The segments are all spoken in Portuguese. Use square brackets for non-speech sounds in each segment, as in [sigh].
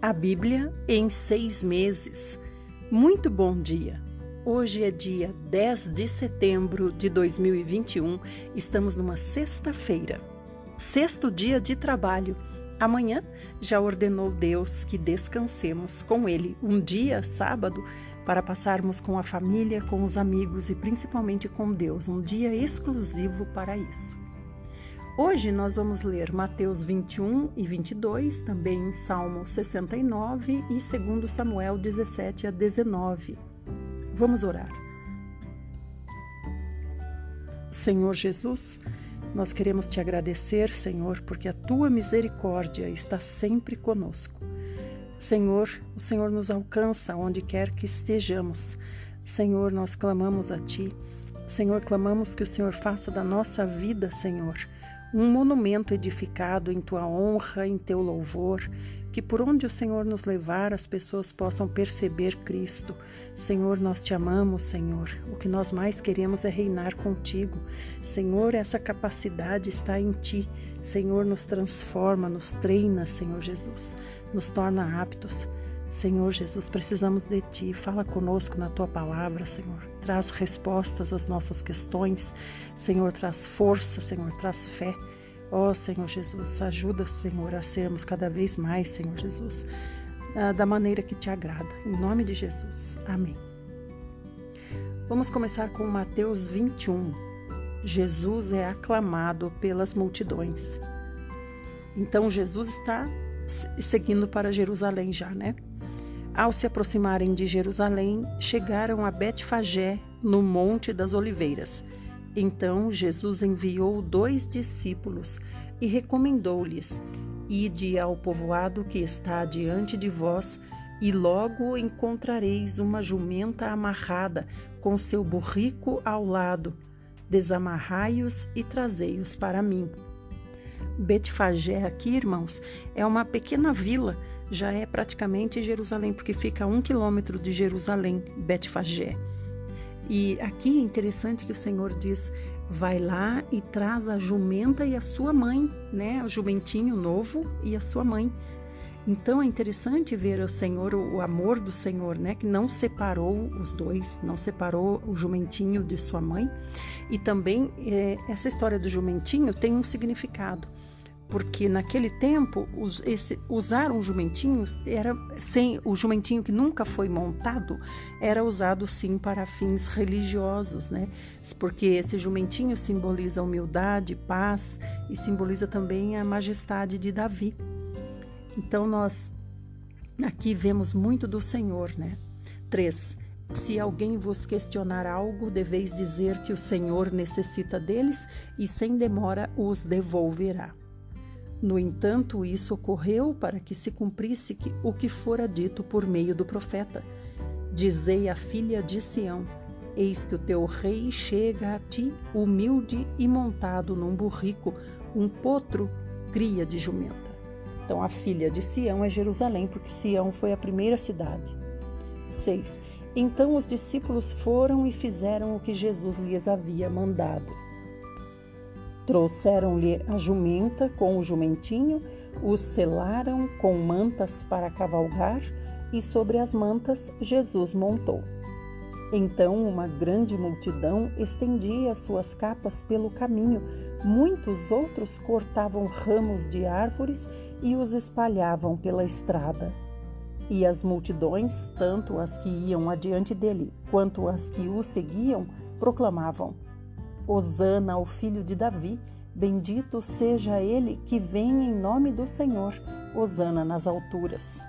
A Bíblia em seis meses. Muito bom dia! Hoje é dia 10 de setembro de 2021, estamos numa sexta-feira, sexto dia de trabalho. Amanhã já ordenou Deus que descansemos com Ele um dia, sábado, para passarmos com a família, com os amigos e principalmente com Deus, um dia exclusivo para isso. Hoje nós vamos ler Mateus 21 e 22, também Salmo 69 e 2 Samuel 17 a 19. Vamos orar. Senhor Jesus, nós queremos te agradecer, Senhor, porque a tua misericórdia está sempre conosco. Senhor, o Senhor nos alcança onde quer que estejamos. Senhor, nós clamamos a ti. Senhor, clamamos que o Senhor faça da nossa vida, Senhor, um monumento edificado em tua honra, em teu louvor, que por onde o Senhor nos levar as pessoas possam perceber Cristo. Senhor, nós te amamos, Senhor. O que nós mais queremos é reinar contigo. Senhor, essa capacidade está em ti. Senhor, nos transforma, nos treina, Senhor Jesus, nos torna aptos. Senhor Jesus, precisamos de Ti. Fala conosco na Tua palavra, Senhor. Traz respostas às nossas questões. Senhor, traz força, Senhor, traz fé. Ó oh, Senhor Jesus, ajuda, Senhor, a sermos cada vez mais, Senhor Jesus, da maneira que te agrada. Em nome de Jesus. Amém. Vamos começar com Mateus 21. Jesus é aclamado pelas multidões. Então Jesus está seguindo para Jerusalém já, né? Ao se aproximarem de Jerusalém, chegaram a Betfagé, no Monte das Oliveiras. Então Jesus enviou dois discípulos e recomendou-lhes: Ide ao povoado que está diante de vós, e logo encontrareis uma jumenta amarrada, com seu burrico ao lado. Desamarrai-os e trazei-os para mim. Betfagé aqui, irmãos, é uma pequena vila já é praticamente Jerusalém, porque fica a um quilômetro de Jerusalém, Betfagé. E aqui é interessante que o Senhor diz: vai lá e traz a jumenta e a sua mãe, né? O jumentinho novo e a sua mãe. Então é interessante ver o Senhor, o amor do Senhor, né? Que não separou os dois, não separou o jumentinho de sua mãe. E também é, essa história do jumentinho tem um significado porque naquele tempo os, esse, usar um jumentinho era sem o jumentinho que nunca foi montado era usado sim para fins religiosos, né? Porque esse jumentinho simboliza humildade, paz e simboliza também a majestade de Davi. Então nós aqui vemos muito do Senhor, né? 3. Se alguém vos questionar algo, deveis dizer que o Senhor necessita deles e sem demora os devolverá. No entanto, isso ocorreu para que se cumprisse o que fora dito por meio do profeta. Dizei à filha de Sião: Eis que o teu rei chega a ti, humilde e montado num burrico, um potro, cria de jumenta. Então, a filha de Sião é Jerusalém, porque Sião foi a primeira cidade. 6. Então os discípulos foram e fizeram o que Jesus lhes havia mandado. Trouxeram-lhe a jumenta com o jumentinho, os selaram com mantas para cavalgar, e sobre as mantas Jesus montou. Então uma grande multidão estendia suas capas pelo caminho, muitos outros cortavam ramos de árvores e os espalhavam pela estrada. E as multidões, tanto as que iam adiante dele quanto as que o seguiam, proclamavam: Hosana ao filho de Davi, bendito seja ele que vem em nome do Senhor. Hosana nas alturas.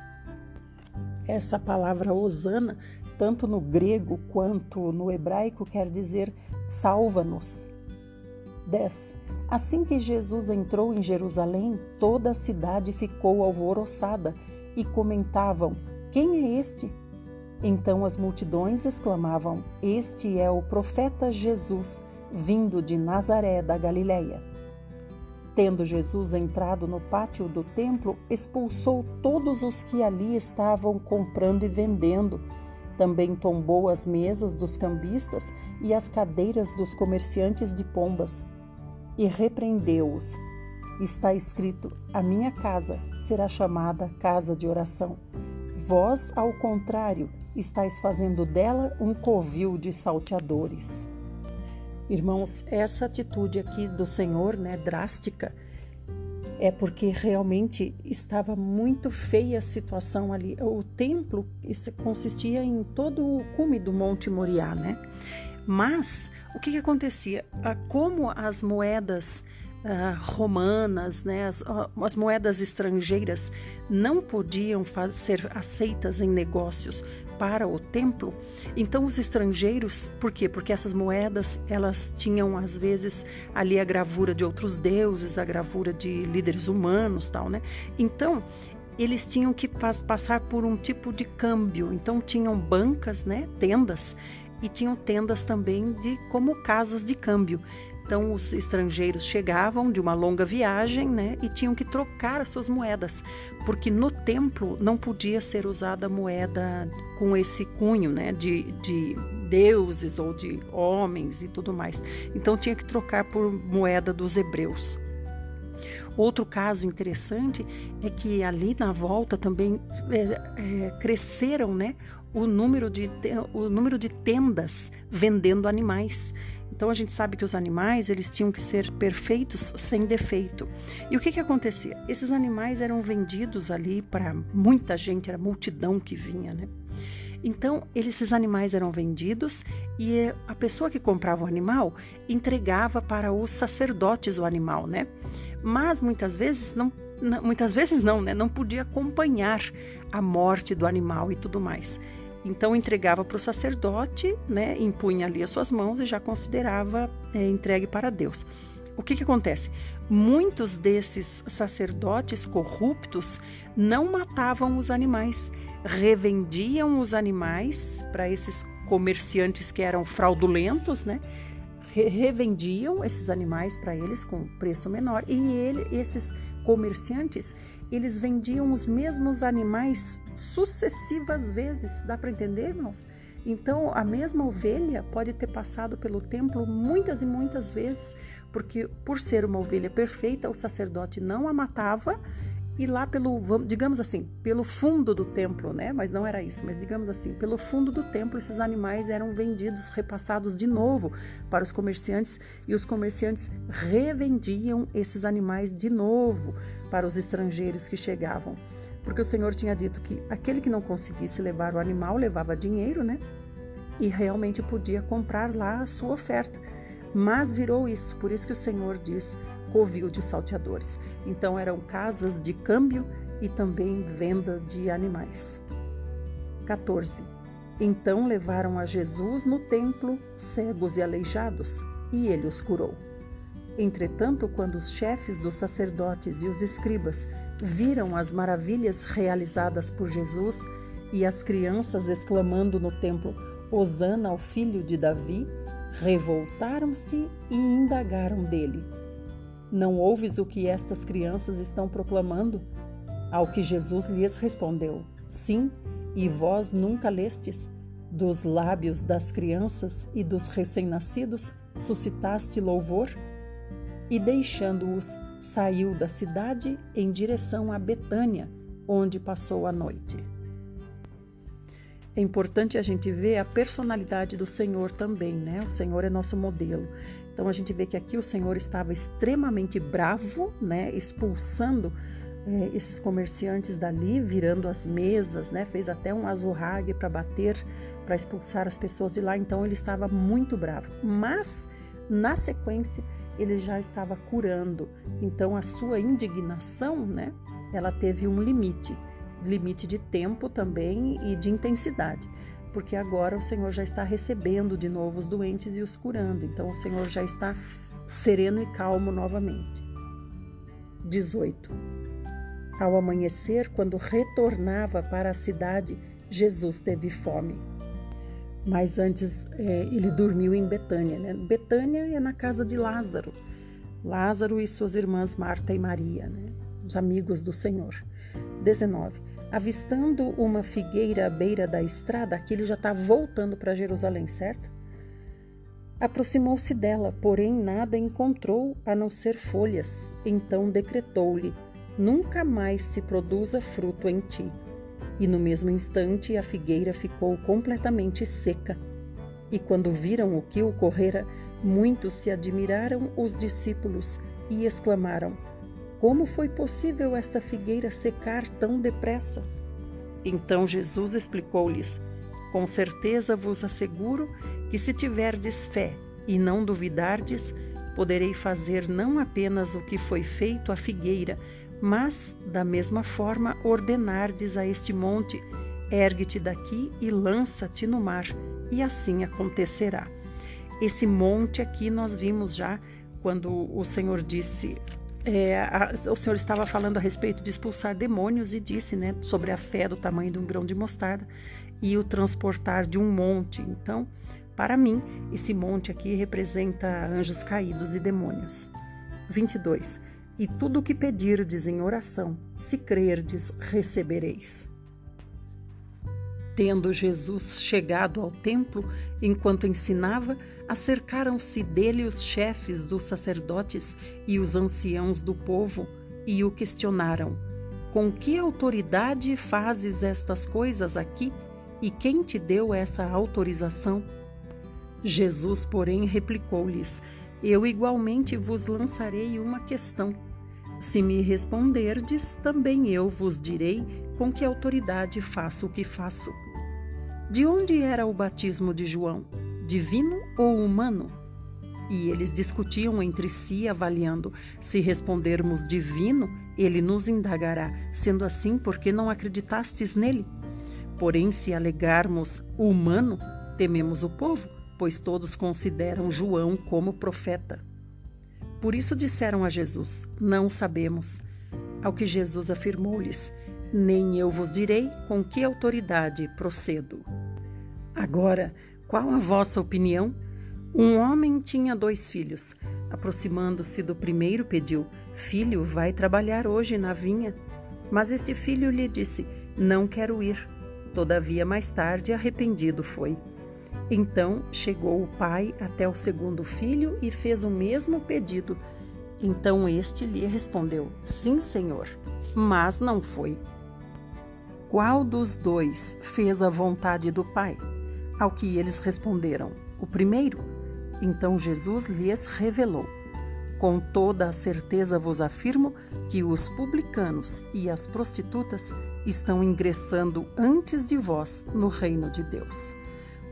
Essa palavra Hosana, tanto no grego quanto no hebraico, quer dizer salva-nos. 10. Assim que Jesus entrou em Jerusalém, toda a cidade ficou alvoroçada e comentavam: Quem é este? Então as multidões exclamavam: Este é o profeta Jesus vindo de Nazaré da Galileia. Tendo Jesus entrado no pátio do templo, expulsou todos os que ali estavam comprando e vendendo. Também tombou as mesas dos cambistas e as cadeiras dos comerciantes de pombas e repreendeu-os. está escrito: A minha casa será chamada casa de oração. Vós, ao contrário, estáis fazendo dela um covil de salteadores. Irmãos, essa atitude aqui do Senhor, né, drástica, é porque realmente estava muito feia a situação ali. O templo consistia em todo o cume do Monte Moriá, né? Mas o que, que acontecia? Ah, como as moedas uh, romanas, né, as, as, moedas estrangeiras não podiam ser aceitas em negócios para o templo, então os estrangeiros, por quê? Porque essas moedas elas tinham às vezes ali a gravura de outros deuses, a gravura de líderes humanos, tal, né? Então eles tinham que passar por um tipo de câmbio. Então tinham bancas, né, tendas, e tinham tendas também de como casas de câmbio. Então os estrangeiros chegavam de uma longa viagem, né, e tinham que trocar as suas moedas, porque no templo não podia ser usada moeda com esse cunho, né, de, de deuses ou de homens e tudo mais. Então tinha que trocar por moeda dos hebreus. Outro caso interessante é que ali na volta também é, é, cresceram, né, o número de o número de tendas vendendo animais. Então a gente sabe que os animais eles tinham que ser perfeitos sem defeito. E o que que acontecia? Esses animais eram vendidos ali para muita gente, era multidão que vinha, né? Então, esses animais eram vendidos e a pessoa que comprava o animal entregava para os sacerdotes o animal, né? Mas muitas vezes não, muitas vezes não, né? Não podia acompanhar a morte do animal e tudo mais. Então entregava para o sacerdote, né, impunha ali as suas mãos e já considerava é, entregue para Deus. O que, que acontece? Muitos desses sacerdotes corruptos não matavam os animais, revendiam os animais para esses comerciantes que eram fraudulentos, né? Revendiam esses animais para eles com preço menor e ele, esses comerciantes eles vendiam os mesmos animais sucessivas vezes. Dá para entender, irmãos? Então, a mesma ovelha pode ter passado pelo templo muitas e muitas vezes, porque por ser uma ovelha perfeita, o sacerdote não a matava e lá pelo, digamos assim, pelo fundo do templo, né? Mas não era isso, mas digamos assim, pelo fundo do templo esses animais eram vendidos, repassados de novo para os comerciantes e os comerciantes revendiam esses animais de novo para os estrangeiros que chegavam. Porque o Senhor tinha dito que aquele que não conseguisse levar o animal levava dinheiro, né? E realmente podia comprar lá a sua oferta. Mas virou isso, por isso que o Senhor diz: covil de salteadores. Então eram casas de câmbio e também venda de animais. 14. Então levaram a Jesus no templo cegos e aleijados, e ele os curou. Entretanto, quando os chefes dos sacerdotes e os escribas viram as maravilhas realizadas por Jesus e as crianças exclamando no templo: Hosana ao filho de Davi, revoltaram-se e indagaram dele: não ouves o que estas crianças estão proclamando? Ao que Jesus lhes respondeu: Sim, e vós nunca lestes? Dos lábios das crianças e dos recém-nascidos suscitaste louvor? E deixando-os, saiu da cidade em direção a Betânia, onde passou a noite. É importante a gente ver a personalidade do Senhor também, né? O Senhor é nosso modelo. Então a gente vê que aqui o Senhor estava extremamente bravo, né, expulsando é, esses comerciantes dali, virando as mesas, né, fez até um azurrague para bater, para expulsar as pessoas de lá. Então ele estava muito bravo. Mas na sequência ele já estava curando. Então a sua indignação, né, ela teve um limite, limite de tempo também e de intensidade porque agora o Senhor já está recebendo de novo os doentes e os curando. Então o Senhor já está sereno e calmo novamente. 18. Ao amanhecer, quando retornava para a cidade, Jesus teve fome. Mas antes é, ele dormiu em Betânia. Né? Betânia é na casa de Lázaro. Lázaro e suas irmãs Marta e Maria, né? os amigos do Senhor. 19. Avistando uma figueira à beira da estrada, aqui ele já está voltando para Jerusalém, certo? Aproximou-se dela, porém nada encontrou a não ser folhas. Então decretou-lhe: Nunca mais se produza fruto em ti. E no mesmo instante a figueira ficou completamente seca. E quando viram o que ocorrera, muitos se admiraram os discípulos e exclamaram: Como foi possível esta figueira secar tão depressa? Então Jesus explicou-lhes: Com certeza vos asseguro que se tiverdes fé e não duvidardes, poderei fazer não apenas o que foi feito à figueira, mas, da mesma forma, ordenardes a este monte: ergue-te daqui e lança-te no mar, e assim acontecerá. Esse monte aqui nós vimos já quando o Senhor disse. É, a, o Senhor estava falando a respeito de expulsar demônios e disse né, sobre a fé do tamanho de um grão de mostarda e o transportar de um monte. Então, para mim, esse monte aqui representa anjos caídos e demônios. 22. E tudo o que pedirdes em oração, se crerdes, recebereis. Tendo Jesus chegado ao templo, enquanto ensinava, acercaram-se dele os chefes dos sacerdotes e os anciãos do povo e o questionaram: Com que autoridade fazes estas coisas aqui? E quem te deu essa autorização? Jesus, porém, replicou-lhes: Eu igualmente vos lançarei uma questão. Se me responderdes, também eu vos direi com que autoridade faço o que faço. De onde era o batismo de João? Divino ou humano? E eles discutiam entre si, avaliando: se respondermos divino, ele nos indagará, sendo assim, por que não acreditastes nele? Porém, se alegarmos humano, tememos o povo, pois todos consideram João como profeta. Por isso disseram a Jesus: Não sabemos. Ao que Jesus afirmou-lhes: Nem eu vos direi com que autoridade procedo. Agora, qual a vossa opinião? Um homem tinha dois filhos. Aproximando-se do primeiro, pediu: Filho, vai trabalhar hoje na vinha. Mas este filho lhe disse: Não quero ir. Todavia, mais tarde, arrependido foi. Então chegou o pai até o segundo filho e fez o mesmo pedido. Então este lhe respondeu: Sim, senhor, mas não foi. Qual dos dois fez a vontade do pai? Ao que eles responderam: O primeiro. Então Jesus lhes revelou: Com toda a certeza vos afirmo que os publicanos e as prostitutas estão ingressando antes de vós no reino de Deus.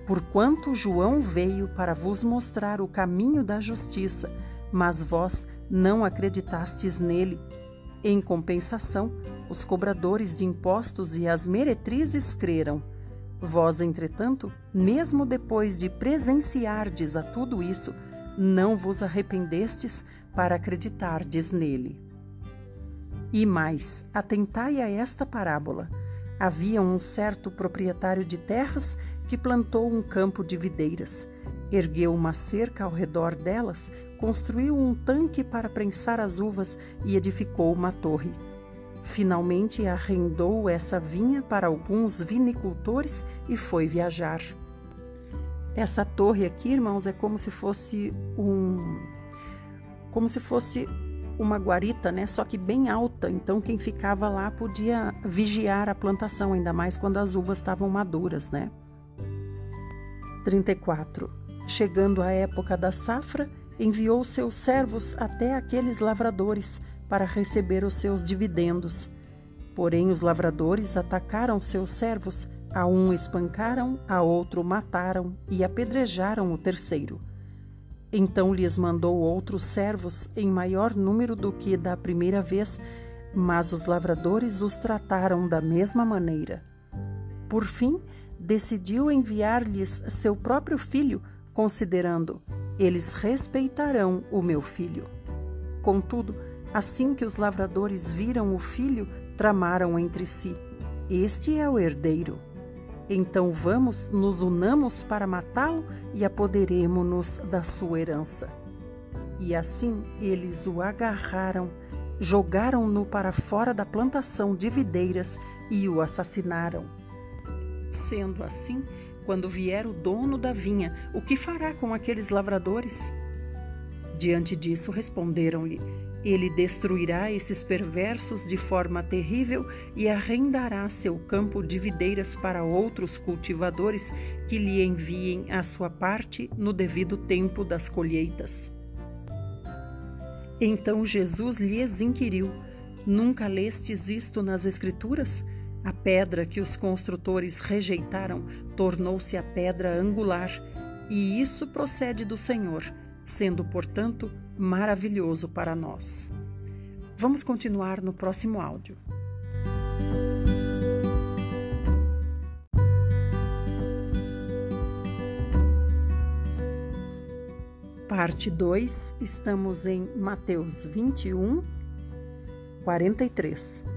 Porquanto João veio para vos mostrar o caminho da justiça, mas vós não acreditastes nele. Em compensação, os cobradores de impostos e as meretrizes creram. Vós, entretanto, mesmo depois de presenciardes a tudo isso, não vos arrependestes para acreditardes nele. E mais, atentai a esta parábola. Havia um certo proprietário de terras que plantou um campo de videiras, ergueu uma cerca ao redor delas, construiu um tanque para prensar as uvas e edificou uma torre. Finalmente arrendou essa vinha para alguns vinicultores e foi viajar. Essa torre aqui, irmãos, é como se fosse um como se fosse uma guarita, né? Só que bem alta. Então quem ficava lá podia vigiar a plantação, ainda mais quando as uvas estavam maduras, né? 34. Chegando a época da safra, enviou seus servos até aqueles lavradores para receber os seus dividendos. Porém, os lavradores atacaram seus servos, a um espancaram, a outro mataram e apedrejaram o terceiro. Então lhes mandou outros servos em maior número do que da primeira vez, mas os lavradores os trataram da mesma maneira. Por fim, decidiu enviar-lhes seu próprio filho, considerando: eles respeitarão o meu filho. Contudo, assim que os lavradores viram o filho, tramaram entre si: Este é o herdeiro. Então vamos, nos unamos para matá-lo e apoderemo-nos da sua herança. E assim eles o agarraram, jogaram-no para fora da plantação de videiras e o assassinaram. Sendo assim, quando vier o dono da vinha, o que fará com aqueles lavradores? Diante disso, responderam-lhe: Ele destruirá esses perversos de forma terrível e arrendará seu campo de videiras para outros cultivadores que lhe enviem a sua parte no devido tempo das colheitas. Então Jesus lhes inquiriu: Nunca lestes isto nas Escrituras? A pedra que os construtores rejeitaram tornou-se a pedra angular, e isso procede do Senhor sendo, portanto, maravilhoso para nós. Vamos continuar no próximo áudio. Parte 2, estamos em Mateus 21, 43.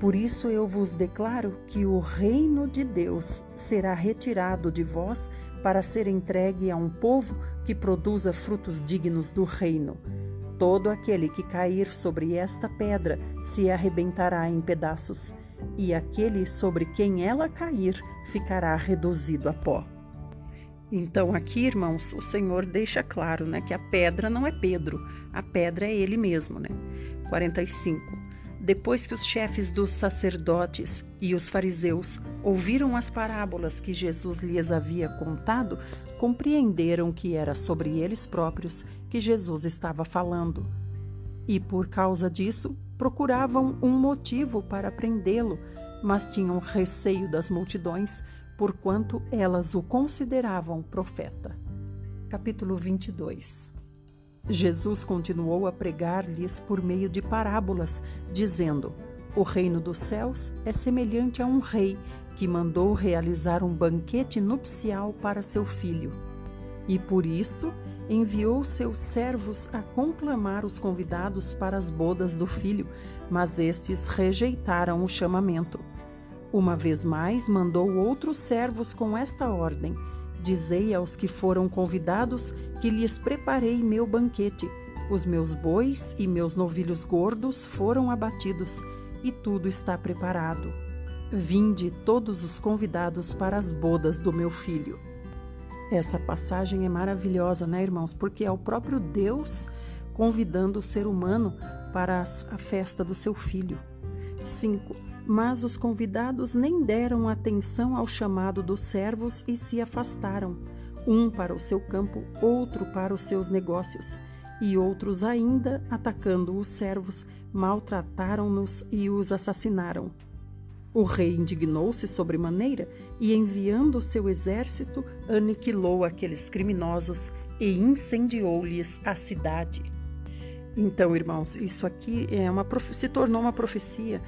Por isso eu vos declaro que o reino de Deus será retirado de vós para ser entregue a um povo que produza frutos dignos do reino. Todo aquele que cair sobre esta pedra se arrebentará em pedaços, e aquele sobre quem ela cair ficará reduzido a pó. Então, aqui, irmãos, o Senhor deixa claro né, que a pedra não é Pedro, a pedra é ele mesmo. Né? 45. Depois que os chefes dos sacerdotes e os fariseus ouviram as parábolas que Jesus lhes havia contado, compreenderam que era sobre eles próprios que Jesus estava falando. E por causa disso, procuravam um motivo para prendê-lo, mas tinham receio das multidões, porquanto elas o consideravam profeta. Capítulo 22 Jesus continuou a pregar-lhes por meio de parábolas, dizendo: O reino dos céus é semelhante a um rei que mandou realizar um banquete nupcial para seu filho. E por isso enviou seus servos a conclamar os convidados para as bodas do filho, mas estes rejeitaram o chamamento. Uma vez mais mandou outros servos com esta ordem: Dizei aos que foram convidados que lhes preparei meu banquete. Os meus bois e meus novilhos gordos foram abatidos, e tudo está preparado. Vinde todos os convidados para as bodas do meu filho. Essa passagem é maravilhosa, né, irmãos? Porque é o próprio Deus convidando o ser humano para a festa do seu filho. 5 mas os convidados nem deram atenção ao chamado dos servos e se afastaram, um para o seu campo, outro para os seus negócios. E outros ainda, atacando os servos, maltrataram-nos e os assassinaram. O rei indignou-se sobremaneira e, enviando o seu exército, aniquilou aqueles criminosos e incendiou-lhes a cidade. Então, irmãos, isso aqui é uma, se tornou uma profecia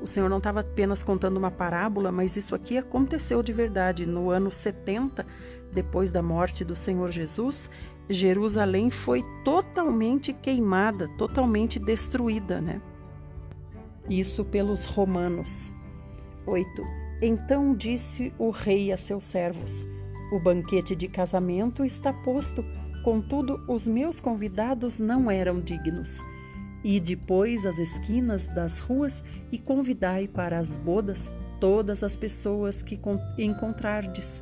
o Senhor não estava apenas contando uma parábola, mas isso aqui aconteceu de verdade. No ano 70, depois da morte do Senhor Jesus, Jerusalém foi totalmente queimada, totalmente destruída, né? Isso pelos romanos. 8. Então disse o rei a seus servos: O banquete de casamento está posto, contudo os meus convidados não eram dignos. E depois as esquinas das ruas e convidai para as bodas todas as pessoas que encontrardes.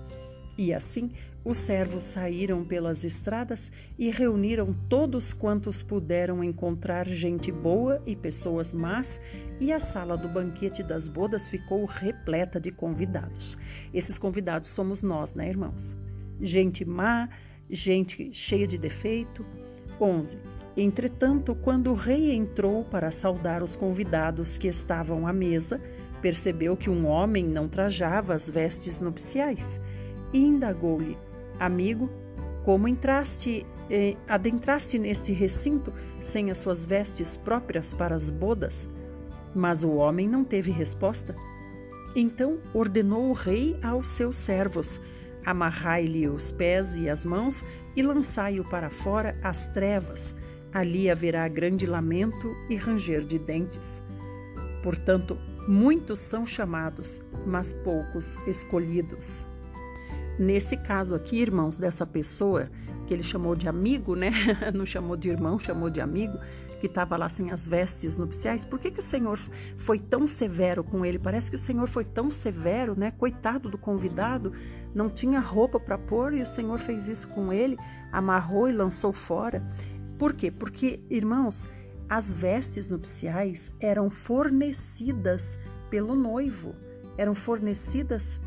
E assim os servos saíram pelas estradas e reuniram todos quantos puderam encontrar gente boa e pessoas más, e a sala do banquete das bodas ficou repleta de convidados. Esses convidados somos nós, né, irmãos? Gente má, gente cheia de defeito. 11. Entretanto, quando o rei entrou para saudar os convidados que estavam à mesa, percebeu que um homem não trajava as vestes nupciais e indagou-lhe: Amigo, como entraste, eh, adentraste neste recinto sem as suas vestes próprias para as bodas? Mas o homem não teve resposta. Então ordenou o rei aos seus servos: Amarrai-lhe os pés e as mãos e lançai-o para fora às trevas Ali haverá grande lamento e ranger de dentes. Portanto, muitos são chamados, mas poucos escolhidos. Nesse caso aqui, irmãos, dessa pessoa que ele chamou de amigo, né? [laughs] Não chamou de irmão, chamou de amigo, que estava lá sem as vestes nupciais. Por que, que o Senhor foi tão severo com ele? Parece que o Senhor foi tão severo, né? Coitado do convidado, não tinha roupa para pôr e o Senhor fez isso com ele, amarrou e lançou fora. Por quê? Porque, irmãos, as vestes nupciais eram fornecidas pelo noivo, eram fornecidas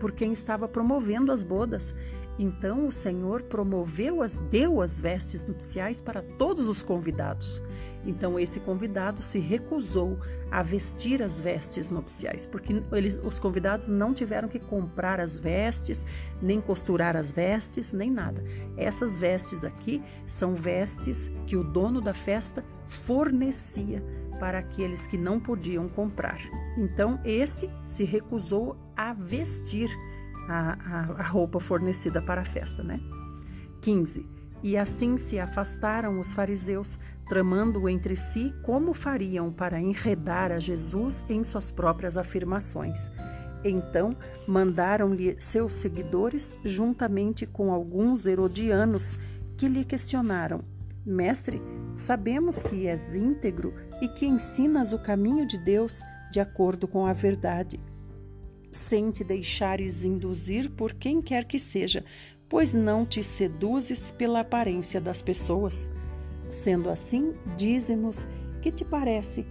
por quem estava promovendo as bodas. Então o Senhor promoveu as, deu as vestes nupciais para todos os convidados. Então esse convidado se recusou a vestir as vestes nupciais, porque eles, os convidados não tiveram que comprar as vestes, nem costurar as vestes, nem nada. Essas vestes aqui são vestes que o dono da festa fornecia para aqueles que não podiam comprar. Então esse se recusou a vestir a, a, a roupa fornecida para a festa, né? 15. E assim se afastaram os fariseus, tramando entre si como fariam para enredar a Jesus em suas próprias afirmações. Então mandaram-lhe seus seguidores, juntamente com alguns herodianos, que lhe questionaram: Mestre, sabemos que és íntegro e que ensinas o caminho de Deus de acordo com a verdade sem te deixares induzir por quem quer que seja, pois não te seduzes pela aparência das pessoas. Sendo assim, dize-nos que te parece: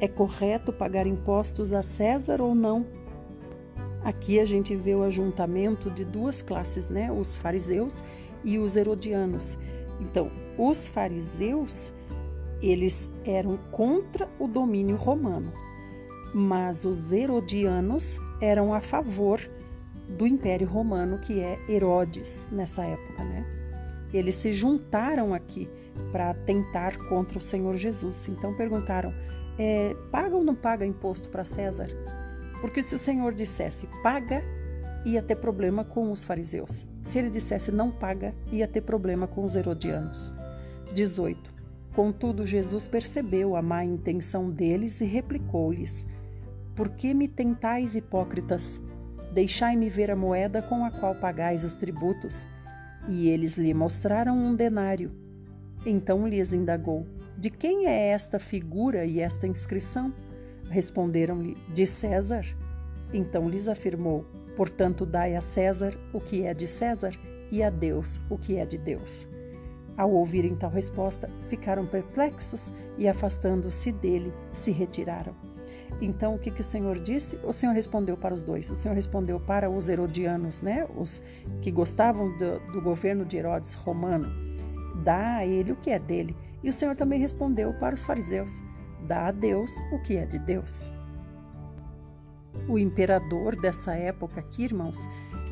é correto pagar impostos a César ou não? Aqui a gente vê o ajuntamento de duas classes, né? Os fariseus e os herodianos. Então, os fariseus, eles eram contra o domínio romano, mas os herodianos eram a favor do Império Romano, que é Herodes nessa época, né? Eles se juntaram aqui para tentar contra o Senhor Jesus. Então perguntaram: é, paga ou não paga imposto para César? Porque se o Senhor dissesse paga, ia ter problema com os fariseus. Se ele dissesse não paga, ia ter problema com os herodianos. 18. Contudo, Jesus percebeu a má intenção deles e replicou-lhes: por que me tentais, hipócritas? Deixai-me ver a moeda com a qual pagais os tributos. E eles lhe mostraram um denário. Então lhes indagou: De quem é esta figura e esta inscrição? Responderam-lhe: De César. Então lhes afirmou: Portanto, dai a César o que é de César e a Deus o que é de Deus. Ao ouvirem tal resposta, ficaram perplexos e, afastando-se dele, se retiraram. Então, o que, que o Senhor disse? O Senhor respondeu para os dois. O Senhor respondeu para os herodianos, né? Os que gostavam do, do governo de Herodes romano. Dá a ele o que é dele. E o Senhor também respondeu para os fariseus: dá a Deus o que é de Deus. O imperador dessa época aqui, irmãos,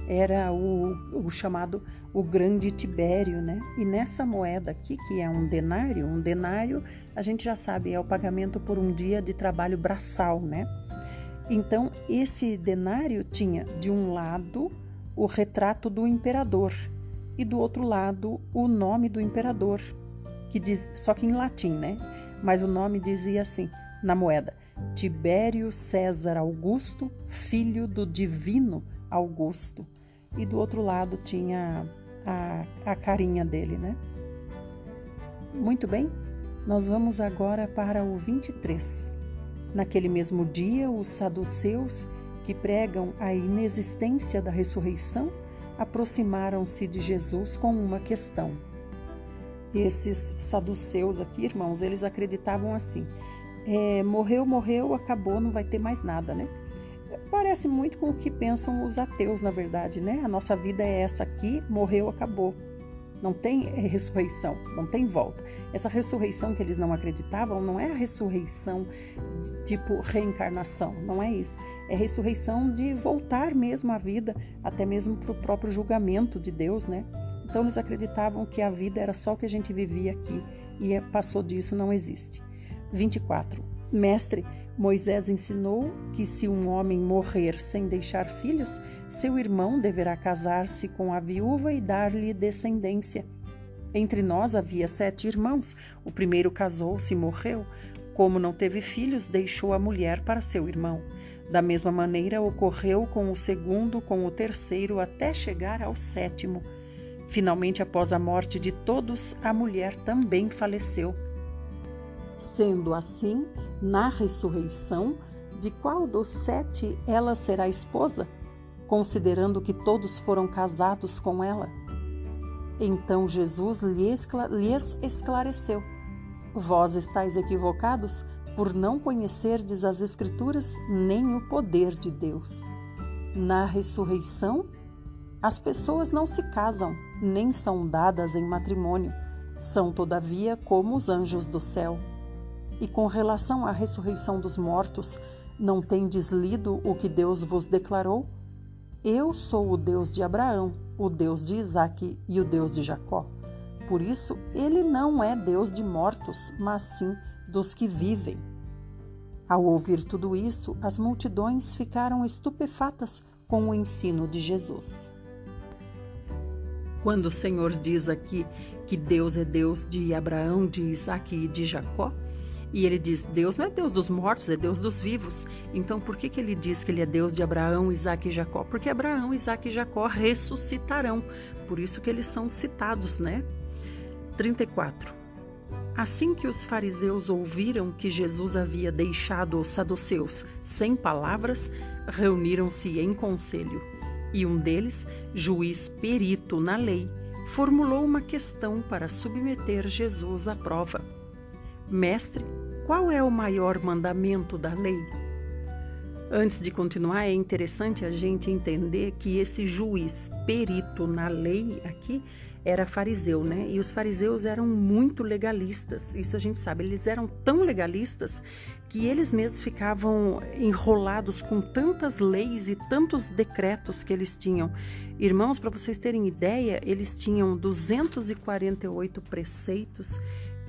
era o, o, chamado o grande Tibério, né? E nessa moeda aqui, que é um denário, um denário, a gente já sabe, é o pagamento por um dia de trabalho braçal, né? Então, esse denário tinha de um lado o retrato do imperador e do outro lado o nome do imperador, que diz, só que em latim, né? Mas o nome dizia assim na moeda: Tibério César Augusto, filho do divino Augusto. E do outro lado tinha a, a carinha dele, né? Muito bem, nós vamos agora para o 23. Naquele mesmo dia, os saduceus, que pregam a inexistência da ressurreição, aproximaram-se de Jesus com uma questão. Esses saduceus aqui, irmãos, eles acreditavam assim: é, morreu, morreu, acabou, não vai ter mais nada, né? Parece muito com o que pensam os ateus, na verdade, né? A nossa vida é essa aqui, morreu, acabou. Não tem é, ressurreição, não tem volta. Essa ressurreição que eles não acreditavam não é a ressurreição de, tipo reencarnação, não é isso. É ressurreição de voltar mesmo à vida, até mesmo para o próprio julgamento de Deus, né? Então eles acreditavam que a vida era só o que a gente vivia aqui e é, passou disso, não existe. 24. Mestre, Moisés ensinou que se um homem morrer sem deixar filhos, seu irmão deverá casar-se com a viúva e dar-lhe descendência. Entre nós havia sete irmãos. O primeiro casou-se e morreu. Como não teve filhos, deixou a mulher para seu irmão. Da mesma maneira ocorreu com o segundo, com o terceiro, até chegar ao sétimo. Finalmente, após a morte de todos, a mulher também faleceu. Sendo assim, na ressurreição, de qual dos sete ela será esposa? considerando que todos foram casados com ela? Então Jesus lhes esclareceu: Vós estáis equivocados por não conhecerdes as Escrituras nem o poder de Deus. Na ressurreição, as pessoas não se casam, nem são dadas em matrimônio, são, todavia, como os anjos do céu. E com relação à ressurreição dos mortos, não tendes lido o que Deus vos declarou? Eu sou o Deus de Abraão, o Deus de Isaque e o Deus de Jacó. Por isso, ele não é Deus de mortos, mas sim dos que vivem. Ao ouvir tudo isso, as multidões ficaram estupefatas com o ensino de Jesus. Quando o Senhor diz aqui que Deus é Deus de Abraão, de Isaac e de Jacó, e ele diz: Deus não é Deus dos mortos, é Deus dos vivos. Então, por que, que ele diz que ele é Deus de Abraão, Isaac e Jacó? Porque Abraão, Isaac e Jacó ressuscitarão. Por isso que eles são citados, né? 34. Assim que os fariseus ouviram que Jesus havia deixado os saduceus sem palavras, reuniram-se em conselho. E um deles, juiz perito na lei, formulou uma questão para submeter Jesus à prova. Mestre, qual é o maior mandamento da lei? Antes de continuar, é interessante a gente entender que esse juiz perito na lei aqui era fariseu, né? E os fariseus eram muito legalistas, isso a gente sabe. Eles eram tão legalistas que eles mesmos ficavam enrolados com tantas leis e tantos decretos que eles tinham. Irmãos, para vocês terem ideia, eles tinham 248 preceitos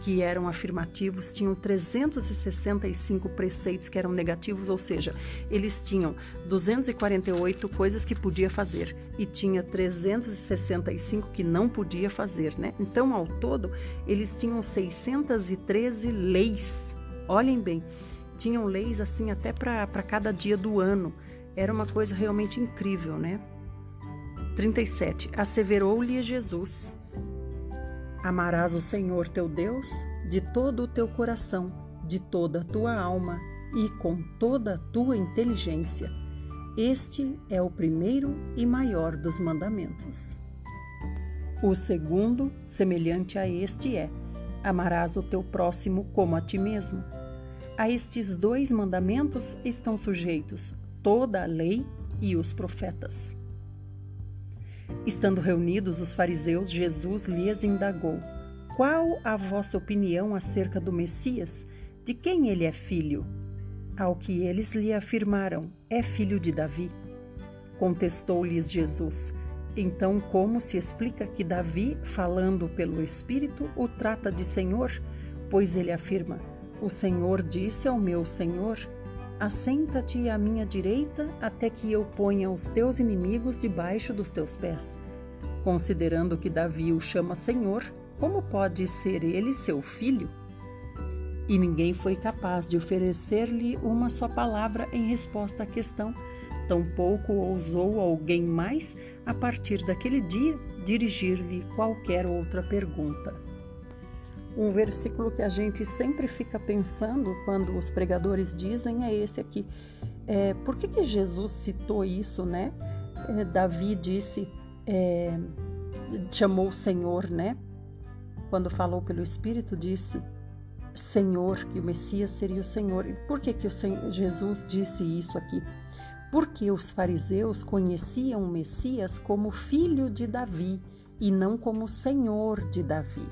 que eram afirmativos, tinham 365 preceitos que eram negativos, ou seja, eles tinham 248 coisas que podia fazer e tinha 365 que não podia fazer, né? Então, ao todo, eles tinham 613 leis. Olhem bem, tinham leis assim até para cada dia do ano. Era uma coisa realmente incrível, né? 37. Asseverou-lhe Jesus: Amarás o Senhor teu Deus de todo o teu coração, de toda a tua alma e com toda a tua inteligência. Este é o primeiro e maior dos mandamentos. O segundo, semelhante a este, é: amarás o teu próximo como a ti mesmo. A estes dois mandamentos estão sujeitos toda a lei e os profetas. Estando reunidos os fariseus, Jesus lhes indagou: Qual a vossa opinião acerca do Messias? De quem ele é filho? Ao que eles lhe afirmaram: É filho de Davi. Contestou-lhes Jesus: Então, como se explica que Davi, falando pelo Espírito, o trata de Senhor? Pois ele afirma: O Senhor disse ao meu Senhor: Assenta-te à minha direita até que eu ponha os teus inimigos debaixo dos teus pés. Considerando que Davi o chama Senhor, como pode ser ele seu filho? E ninguém foi capaz de oferecer-lhe uma só palavra em resposta à questão, tampouco ousou alguém mais, a partir daquele dia, dirigir-lhe qualquer outra pergunta. Um versículo que a gente sempre fica pensando quando os pregadores dizem é esse aqui. É, por que, que Jesus citou isso, né? É, Davi disse, é, chamou o Senhor, né? Quando falou pelo Espírito, disse Senhor, que o Messias seria o Senhor. E por que, que o Senhor, Jesus disse isso aqui? Porque os fariseus conheciam o Messias como filho de Davi e não como Senhor de Davi.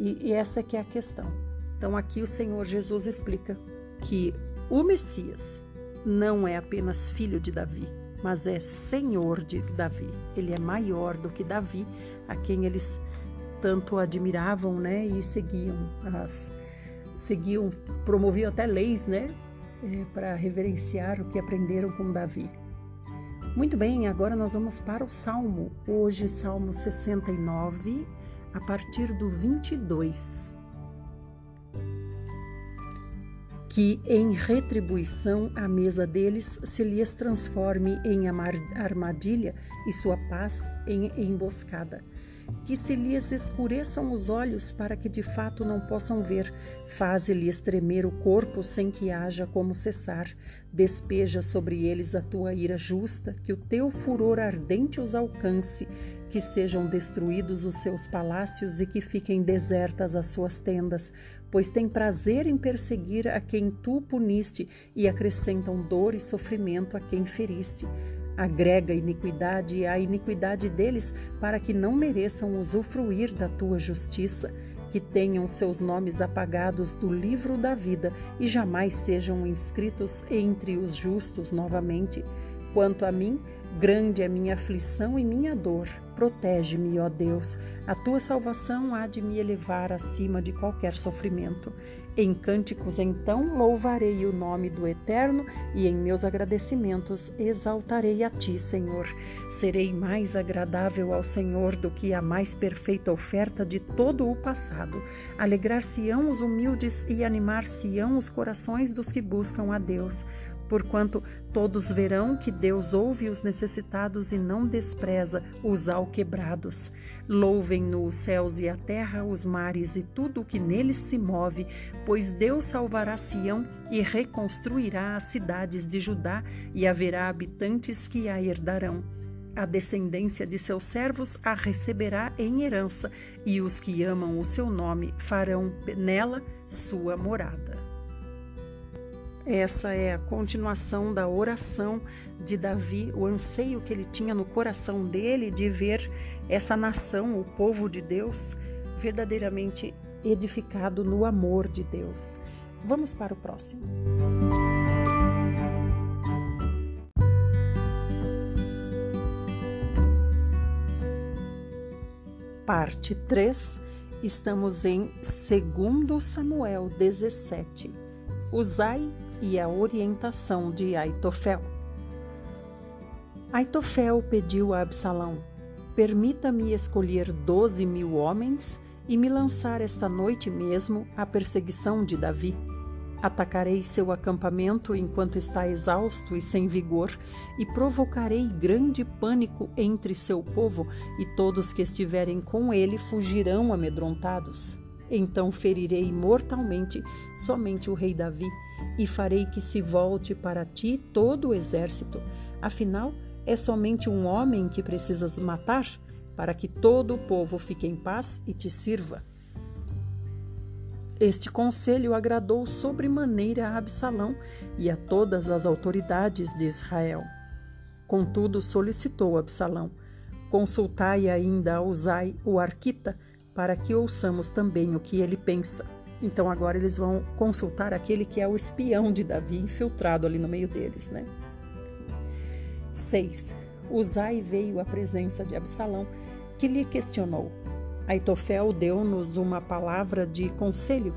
E, e essa é que é a questão. Então aqui o Senhor Jesus explica que o Messias não é apenas filho de Davi, mas é Senhor de Davi. Ele é maior do que Davi, a quem eles tanto admiravam, né, e seguiam as seguiam, promoviam até leis, né, é, para reverenciar o que aprenderam com Davi. Muito bem, agora nós vamos para o Salmo. Hoje, Salmo 69, a partir do 22. Que em retribuição a mesa deles se lhes transforme em armadilha e sua paz em emboscada. que se lhes escureçam os olhos para que de fato não possam ver. Faze-lhes tremer o corpo sem que haja como cessar. Despeja sobre eles a tua ira justa, que o teu furor ardente os alcance, que sejam destruídos os seus palácios e que fiquem desertas as suas tendas, pois tem prazer em perseguir a quem tu puniste e acrescentam dor e sofrimento a quem feriste. Agrega iniquidade à iniquidade deles, para que não mereçam usufruir da tua justiça, que tenham seus nomes apagados do livro da vida e jamais sejam inscritos entre os justos novamente. Quanto a mim, grande é minha aflição e minha dor. Protege-me, ó Deus. A tua salvação há de me elevar acima de qualquer sofrimento. Em cânticos, então, louvarei o nome do Eterno e em meus agradecimentos exaltarei a ti, Senhor. Serei mais agradável ao Senhor do que a mais perfeita oferta de todo o passado. Alegrar-se-ão os humildes e animar-se-ão os corações dos que buscam a Deus porquanto todos verão que Deus ouve os necessitados e não despreza os alquebrados. Louvem-no os céus e a terra, os mares e tudo o que neles se move, pois Deus salvará Sião e reconstruirá as cidades de Judá, e haverá habitantes que a herdarão. A descendência de seus servos a receberá em herança, e os que amam o seu nome farão nela sua morada. Essa é a continuação da oração de Davi, o anseio que ele tinha no coração dele de ver essa nação, o povo de Deus, verdadeiramente edificado no amor de Deus. Vamos para o próximo. Parte 3, estamos em 2 Samuel 17. Usai e a orientação de Aitofel. Aitofel pediu a Absalão: Permita-me escolher doze mil homens e me lançar esta noite mesmo à perseguição de Davi. Atacarei seu acampamento enquanto está exausto e sem vigor, e provocarei grande pânico entre seu povo, e todos que estiverem com ele fugirão amedrontados. Então ferirei mortalmente somente o rei Davi e farei que se volte para ti todo o exército. Afinal, é somente um homem que precisas matar para que todo o povo fique em paz e te sirva. Este conselho agradou sobremaneira a Absalão e a todas as autoridades de Israel. Contudo, solicitou Absalão: Consultai ainda a Uzai, o arquita, para que ouçamos também o que ele pensa. Então agora eles vão consultar aquele que é o espião de Davi, infiltrado ali no meio deles, né? 6. Uzai veio à presença de Absalão, que lhe questionou. Aitofel deu-nos uma palavra de conselho.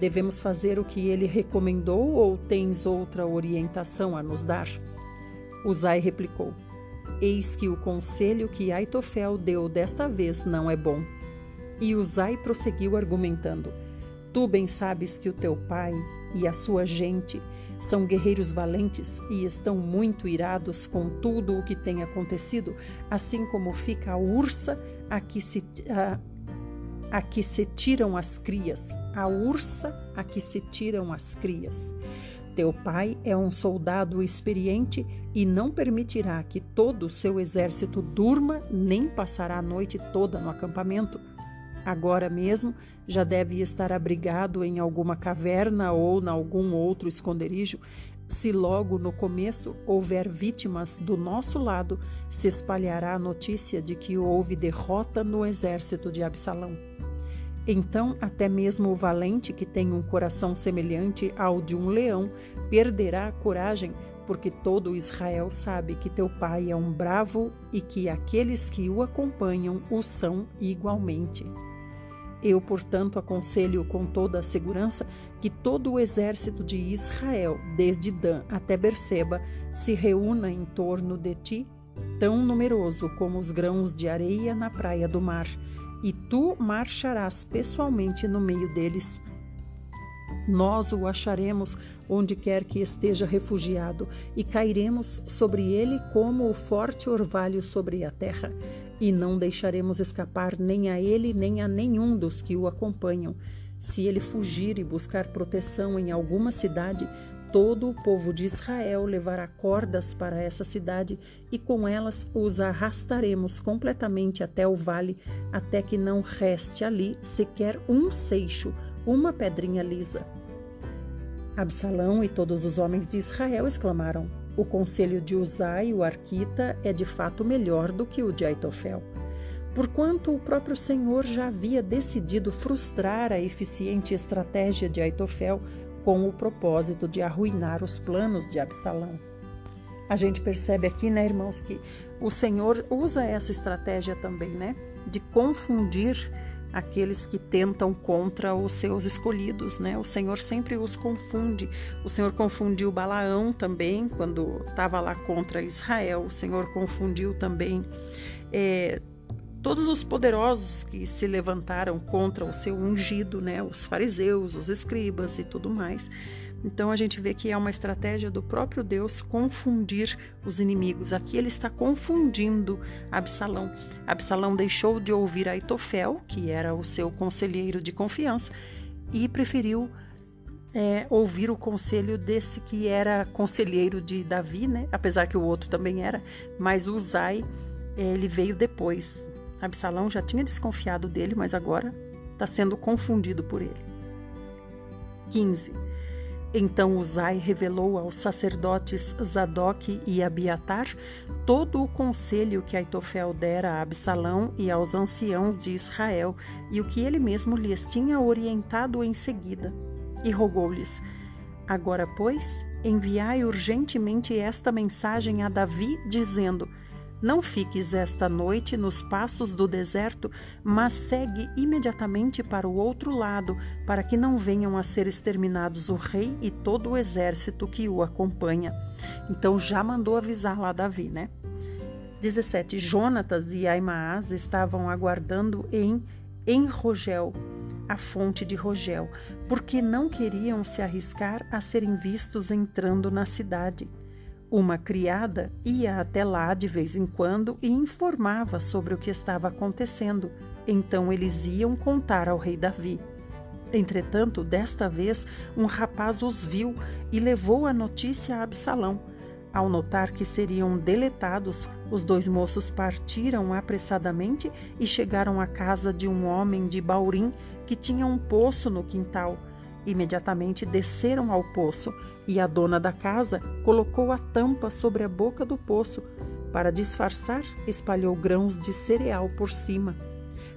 Devemos fazer o que ele recomendou ou tens outra orientação a nos dar? Uzai replicou: Eis que o conselho que Aitofel deu desta vez não é bom. E Uzai prosseguiu argumentando: Tu bem sabes que o teu pai e a sua gente são guerreiros valentes e estão muito irados com tudo o que tem acontecido, assim como fica a ursa a que se, a, a que se tiram as crias, a ursa a que se tiram as crias. Teu pai é um soldado experiente e não permitirá que todo o seu exército durma nem passará a noite toda no acampamento. Agora mesmo já deve estar abrigado em alguma caverna ou em algum outro esconderijo. Se logo no começo houver vítimas do nosso lado, se espalhará a notícia de que houve derrota no exército de Absalão. Então, até mesmo o valente que tem um coração semelhante ao de um leão perderá a coragem, porque todo Israel sabe que teu pai é um bravo e que aqueles que o acompanham o são igualmente. Eu, portanto, aconselho com toda a segurança que todo o exército de Israel, desde Dan até Berseba, se reúna em torno de ti, tão numeroso como os grãos de areia na praia do mar, e tu marcharás pessoalmente no meio deles. Nós o acharemos onde quer que esteja refugiado, e cairemos sobre ele como o forte orvalho sobre a terra. E não deixaremos escapar nem a ele nem a nenhum dos que o acompanham. Se ele fugir e buscar proteção em alguma cidade, todo o povo de Israel levará cordas para essa cidade e com elas os arrastaremos completamente até o vale, até que não reste ali sequer um seixo, uma pedrinha lisa. Absalão e todos os homens de Israel exclamaram: O conselho de Uzai, o arquita, é de fato melhor do que o de Aitofel. Porquanto o próprio Senhor já havia decidido frustrar a eficiente estratégia de Aitofel com o propósito de arruinar os planos de Absalão. A gente percebe aqui, né, irmãos, que o Senhor usa essa estratégia também, né, de confundir aqueles que tentam contra os seus escolhidos, né? O Senhor sempre os confunde. O Senhor confundiu Balaão também quando estava lá contra Israel. O Senhor confundiu também é, todos os poderosos que se levantaram contra o seu ungido, né, os fariseus, os escribas e tudo mais. Então a gente vê que é uma estratégia do próprio Deus confundir os inimigos. Aqui ele está confundindo Absalão. Absalão deixou de ouvir Aitofel, que era o seu conselheiro de confiança, e preferiu é, ouvir o conselho desse que era conselheiro de Davi, né? Apesar que o outro também era, mas Uzai ele veio depois, Absalão já tinha desconfiado dele, mas agora está sendo confundido por ele. 15. Então Uzai revelou aos sacerdotes Zadok e Abiatar todo o conselho que Aitofel dera a Absalão e aos anciãos de Israel e o que ele mesmo lhes tinha orientado em seguida. E rogou-lhes: Agora, pois, enviai urgentemente esta mensagem a Davi, dizendo: não fiques esta noite nos passos do deserto, mas segue imediatamente para o outro lado, para que não venham a ser exterminados o rei e todo o exército que o acompanha. Então já mandou avisar lá Davi, né? 17. Jonatas e Aimaas estavam aguardando em Enrogel, a fonte de Rogel, porque não queriam se arriscar a serem vistos entrando na cidade. Uma criada ia até lá de vez em quando e informava sobre o que estava acontecendo. Então eles iam contar ao rei Davi. Entretanto, desta vez, um rapaz os viu e levou a notícia a Absalão. Ao notar que seriam deletados, os dois moços partiram apressadamente e chegaram à casa de um homem de Baurim que tinha um poço no quintal. Imediatamente desceram ao poço e a dona da casa colocou a tampa sobre a boca do poço. Para disfarçar, espalhou grãos de cereal por cima.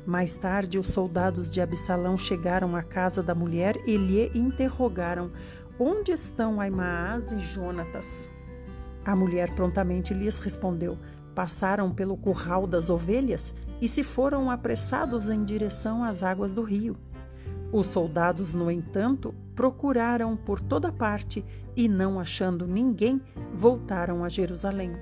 Mais tarde, os soldados de Absalão chegaram à casa da mulher e lhe interrogaram: Onde estão Aimaas e Jonatas? A mulher prontamente lhes respondeu: Passaram pelo curral das ovelhas e se foram apressados em direção às águas do rio. Os soldados, no entanto, procuraram por toda parte e, não achando ninguém, voltaram a Jerusalém.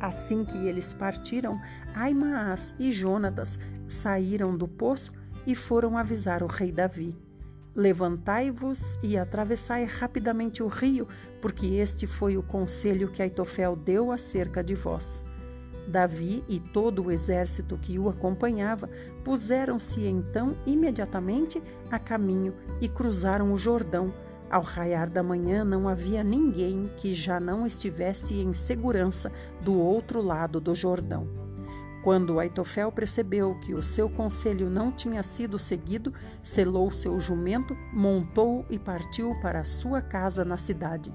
Assim que eles partiram, Aimaas e Jonatas saíram do poço e foram avisar o rei Davi. Levantai-vos e atravessai rapidamente o rio, porque este foi o conselho que Aitofel deu acerca de vós. Davi e todo o exército que o acompanhava puseram-se então imediatamente a caminho e cruzaram o Jordão. Ao raiar da manhã não havia ninguém que já não estivesse em segurança do outro lado do Jordão. Quando Aitofel percebeu que o seu conselho não tinha sido seguido, selou seu jumento, montou e partiu para sua casa na cidade.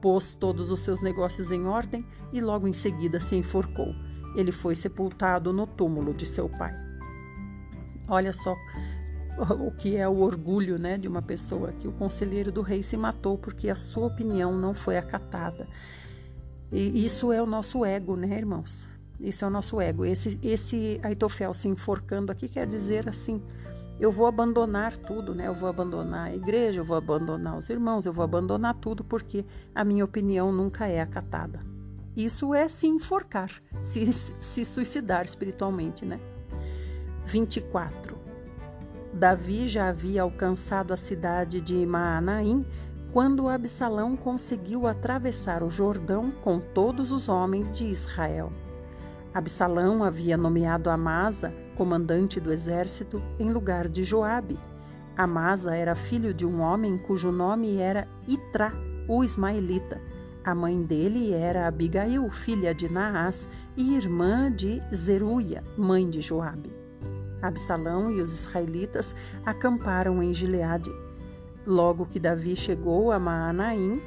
Pôs todos os seus negócios em ordem e logo em seguida se enforcou ele foi sepultado no túmulo de seu pai. Olha só o que é o orgulho né, de uma pessoa que o conselheiro do rei se matou porque a sua opinião não foi acatada. E isso é o nosso ego, né, irmãos? Isso é o nosso ego. Esse, esse Aitofel se enforcando aqui quer dizer assim: eu vou abandonar tudo, né? Eu vou abandonar a igreja, eu vou abandonar os irmãos, eu vou abandonar tudo porque a minha opinião nunca é acatada. Isso é se enforcar, se, se suicidar espiritualmente, né? 24. Davi já havia alcançado a cidade de Maanaim quando Absalão conseguiu atravessar o Jordão com todos os homens de Israel. Absalão havia nomeado Amasa comandante do exército em lugar de Joabe. Amasa era filho de um homem cujo nome era Itra, o ismaelita. A mãe dele era Abigail, filha de Naás e irmã de Zeruia, mãe de Joabe. Absalão e os israelitas acamparam em Gileade. Logo que Davi chegou a Maanaim,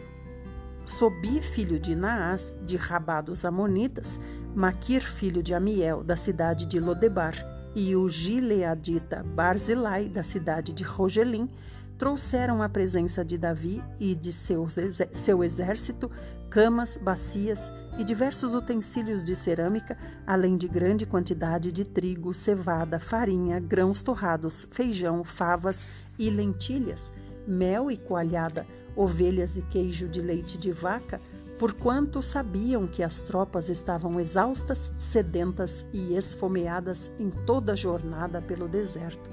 Sobi, filho de Naás, de Rabá dos Amonitas, Maquir, filho de Amiel, da cidade de Lodebar, e o gileadita Barzilai, da cidade de Rogelim, trouxeram à presença de Davi e de seus, seu exército camas, bacias e diversos utensílios de cerâmica, além de grande quantidade de trigo, cevada, farinha, grãos torrados, feijão, favas e lentilhas, mel e coalhada, ovelhas e queijo de leite de vaca, porquanto sabiam que as tropas estavam exaustas, sedentas e esfomeadas em toda a jornada pelo deserto.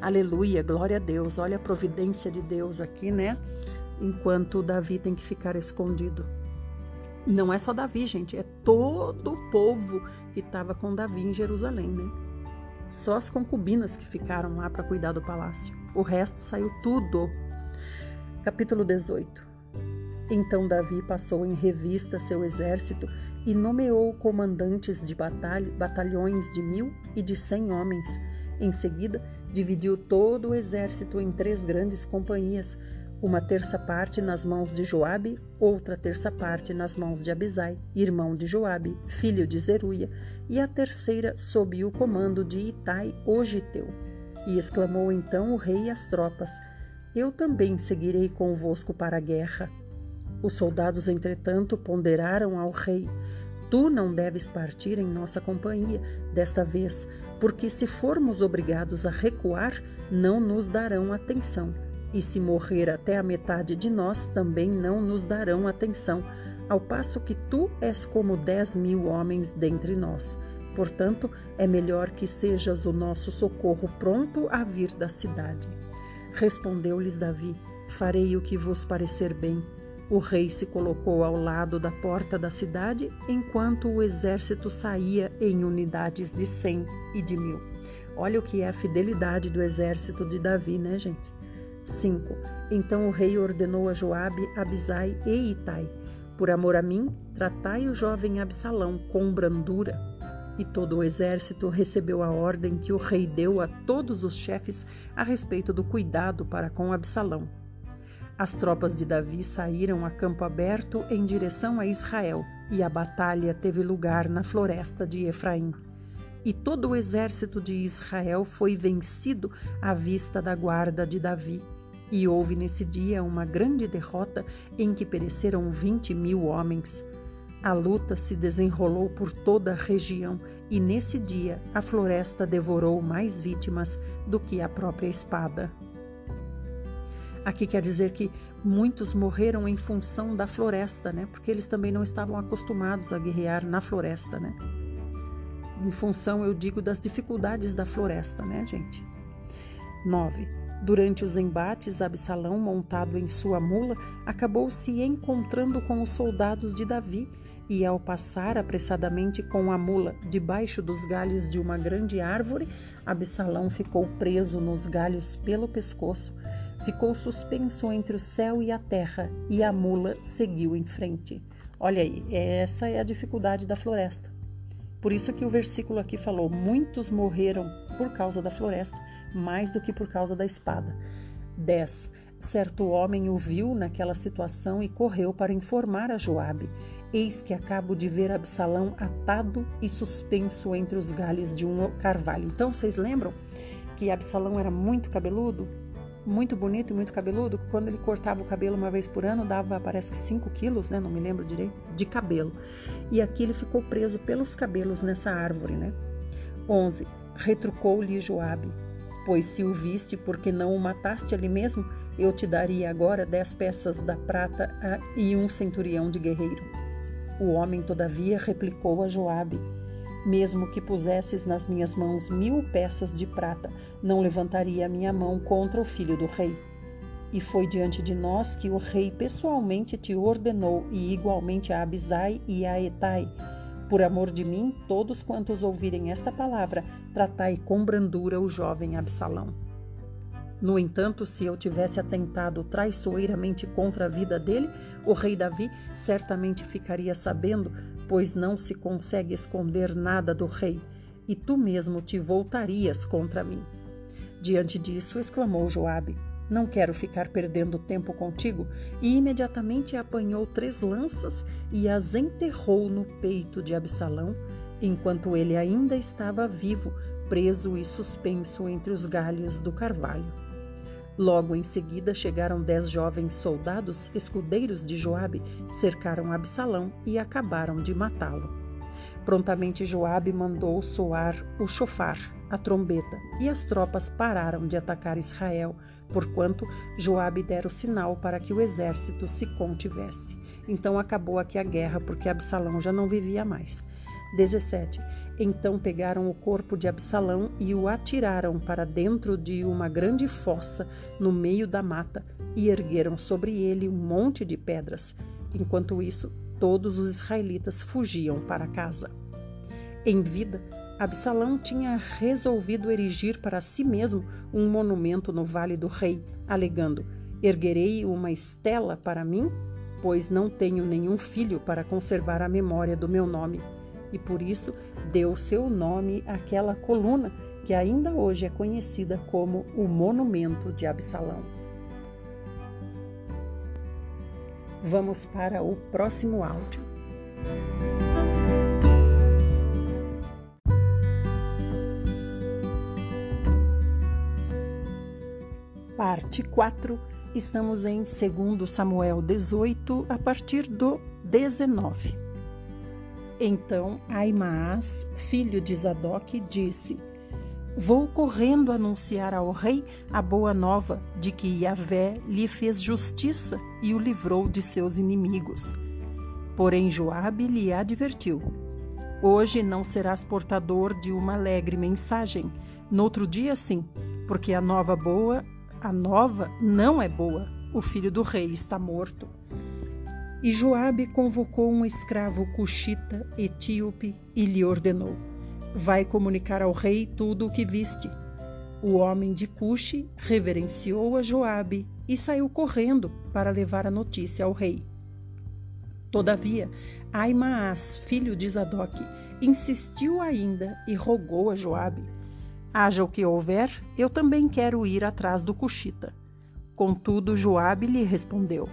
Aleluia, glória a Deus. Olha a providência de Deus aqui, né? Enquanto Davi tem que ficar escondido. Não é só Davi, gente, é todo o povo que estava com Davi em Jerusalém, né? Só as concubinas que ficaram lá para cuidar do palácio. O resto saiu tudo Capítulo 18 Então Davi passou em revista seu exército e nomeou comandantes de batalha, batalhões de mil e de cem homens. Em seguida, dividiu todo o exército em três grandes companhias, uma terça parte nas mãos de Joabe, outra terça parte nas mãos de Abisai, irmão de Joabe, filho de Zeruia, e a terceira sob o comando de Itai, o Giteu. E exclamou então o rei às tropas: eu também seguirei convosco para a guerra. Os soldados, entretanto, ponderaram ao rei: Tu não deves partir em nossa companhia desta vez, porque se formos obrigados a recuar, não nos darão atenção. E se morrer até a metade de nós, também não nos darão atenção, ao passo que tu és como dez mil homens dentre nós. Portanto, é melhor que sejas o nosso socorro pronto a vir da cidade. Respondeu-lhes Davi: Farei o que vos parecer bem. O rei se colocou ao lado da porta da cidade, enquanto o exército saía em unidades de cem e de mil. Olha o que é a fidelidade do exército de Davi, né, gente? 5. Então o rei ordenou a Joabe, Abisai e Itai: Por amor a mim, tratai o jovem Absalão com brandura e todo o exército recebeu a ordem que o rei deu a todos os chefes a respeito do cuidado para com Absalão. As tropas de Davi saíram a campo aberto em direção a Israel, e a batalha teve lugar na floresta de Efraim. E todo o exército de Israel foi vencido à vista da guarda de Davi. E houve nesse dia uma grande derrota em que pereceram vinte mil homens. A luta se desenrolou por toda a região e nesse dia a floresta devorou mais vítimas do que a própria espada. Aqui quer dizer que muitos morreram em função da floresta, né? Porque eles também não estavam acostumados a guerrear na floresta, né? Em função, eu digo, das dificuldades da floresta, né, gente? 9. Durante os embates, Absalão, montado em sua mula, acabou se encontrando com os soldados de Davi e, ao passar apressadamente com a mula debaixo dos galhos de uma grande árvore, Absalão ficou preso nos galhos pelo pescoço, ficou suspenso entre o céu e a terra, e a mula seguiu em frente. Olha aí, essa é a dificuldade da floresta. Por isso que o versículo aqui falou: muitos morreram por causa da floresta, mais do que por causa da espada. 10. Certo homem o viu naquela situação e correu para informar a Joabe. Eis que acabo de ver Absalão atado e suspenso entre os galhos de um carvalho. Então, vocês lembram que Absalão era muito cabeludo? Muito bonito e muito cabeludo? Quando ele cortava o cabelo uma vez por ano, dava, parece que 5 quilos, né? Não me lembro direito, de cabelo. E aqui ele ficou preso pelos cabelos nessa árvore, né? 11. Retrucou-lhe Joabe, pois se o viste porque não o mataste ali mesmo, eu te daria agora dez peças da prata e um centurião de guerreiro. O homem, todavia, replicou a Joabe: Mesmo que pusesses nas minhas mãos mil peças de prata, não levantaria a minha mão contra o filho do rei. E foi diante de nós que o rei pessoalmente te ordenou, e igualmente a Abisai e a Etai, Por amor de mim, todos quantos ouvirem esta palavra, tratai com brandura o jovem Absalão. No entanto, se eu tivesse atentado traiçoeiramente contra a vida dele, o rei Davi certamente ficaria sabendo, pois não se consegue esconder nada do rei, e tu mesmo te voltarias contra mim. Diante disso, exclamou Joabe: não quero ficar perdendo tempo contigo. E imediatamente apanhou três lanças e as enterrou no peito de Absalão, enquanto ele ainda estava vivo, preso e suspenso entre os galhos do carvalho. Logo em seguida chegaram dez jovens soldados, escudeiros de Joabe, cercaram Absalão e acabaram de matá-lo. Prontamente Joabe mandou soar o chofar, a trombeta, e as tropas pararam de atacar Israel, porquanto Joabe dera o sinal para que o exército se contivesse. Então acabou aqui a guerra, porque Absalão já não vivia mais. 17. Então pegaram o corpo de Absalão e o atiraram para dentro de uma grande fossa no meio da mata e ergueram sobre ele um monte de pedras. Enquanto isso, todos os israelitas fugiam para casa. Em vida, Absalão tinha resolvido erigir para si mesmo um monumento no Vale do Rei, alegando: Erguerei uma estela para mim, pois não tenho nenhum filho para conservar a memória do meu nome. E por isso deu seu nome àquela coluna que ainda hoje é conhecida como o Monumento de Absalão. Vamos para o próximo áudio. Parte 4, estamos em 2 Samuel 18, a partir do 19. Então Aimaas, filho de Zadok, disse: Vou correndo anunciar ao rei a boa nova de que Yahvé lhe fez justiça e o livrou de seus inimigos. Porém Joabe lhe advertiu: Hoje não serás portador de uma alegre mensagem, noutro dia sim, porque a nova boa a nova não é boa. O filho do rei está morto. E Joabe convocou um escravo cuxita, etíope, e lhe ordenou: Vai comunicar ao rei tudo o que viste. O homem de Cuxi reverenciou a Joabe e saiu correndo para levar a notícia ao rei. Todavia, Aimaas, filho de Zadok, insistiu ainda e rogou a Joabe: Haja o que houver, eu também quero ir atrás do Cuxita. Contudo, Joabe lhe respondeu: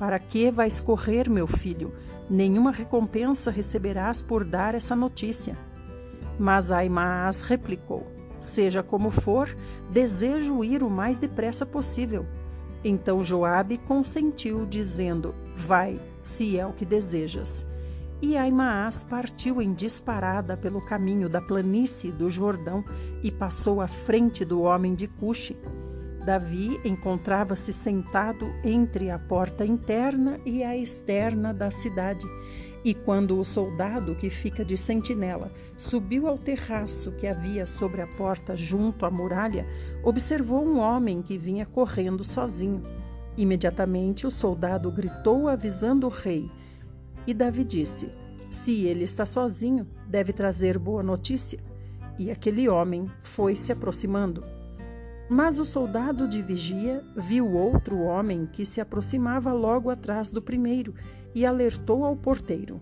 Para que vais correr, meu filho? Nenhuma recompensa receberás por dar essa notícia. Mas Aimaas replicou: Seja como for, desejo ir o mais depressa possível. Então Joabe consentiu, dizendo: Vai, se é o que desejas. E Aimaas partiu em disparada pelo caminho da planície do Jordão e passou à frente do homem de Cuxi. Davi encontrava-se sentado entre a porta interna e a externa da cidade. E quando o soldado que fica de sentinela subiu ao terraço que havia sobre a porta junto à muralha, observou um homem que vinha correndo sozinho. Imediatamente o soldado gritou avisando o rei. E Davi disse: Se ele está sozinho, deve trazer boa notícia. E aquele homem foi se aproximando. Mas o soldado de vigia viu outro homem que se aproximava logo atrás do primeiro e alertou ao porteiro: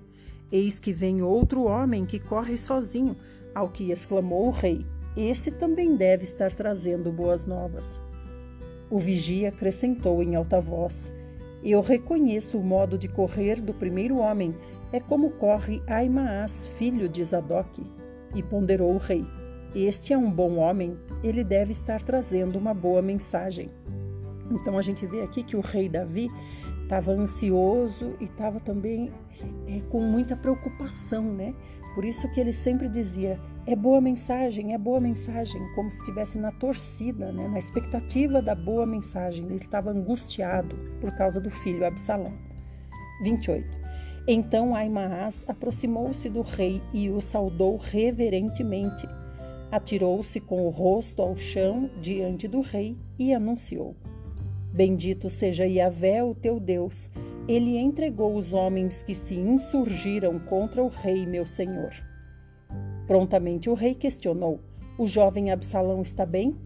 Eis que vem outro homem que corre sozinho, ao que exclamou o rei: Esse também deve estar trazendo boas novas. O vigia acrescentou em alta voz: eu reconheço o modo de correr do primeiro homem, é como corre Aimaas, filho de Zadok. E ponderou o rei: Este é um bom homem, ele deve estar trazendo uma boa mensagem. Então a gente vê aqui que o rei Davi estava ansioso e estava também é, com muita preocupação, né? Por isso que ele sempre dizia: é boa mensagem, é boa mensagem, como se estivesse na torcida, né? na expectativa da boa mensagem. Ele estava angustiado por causa do filho Absalão. 28. Então Aimaas aproximou-se do rei e o saudou reverentemente. Atirou-se com o rosto ao chão diante do rei e anunciou: Bendito seja Yahvé, o teu Deus, ele entregou os homens que se insurgiram contra o rei, meu senhor. Prontamente o rei questionou: O jovem Absalão está bem?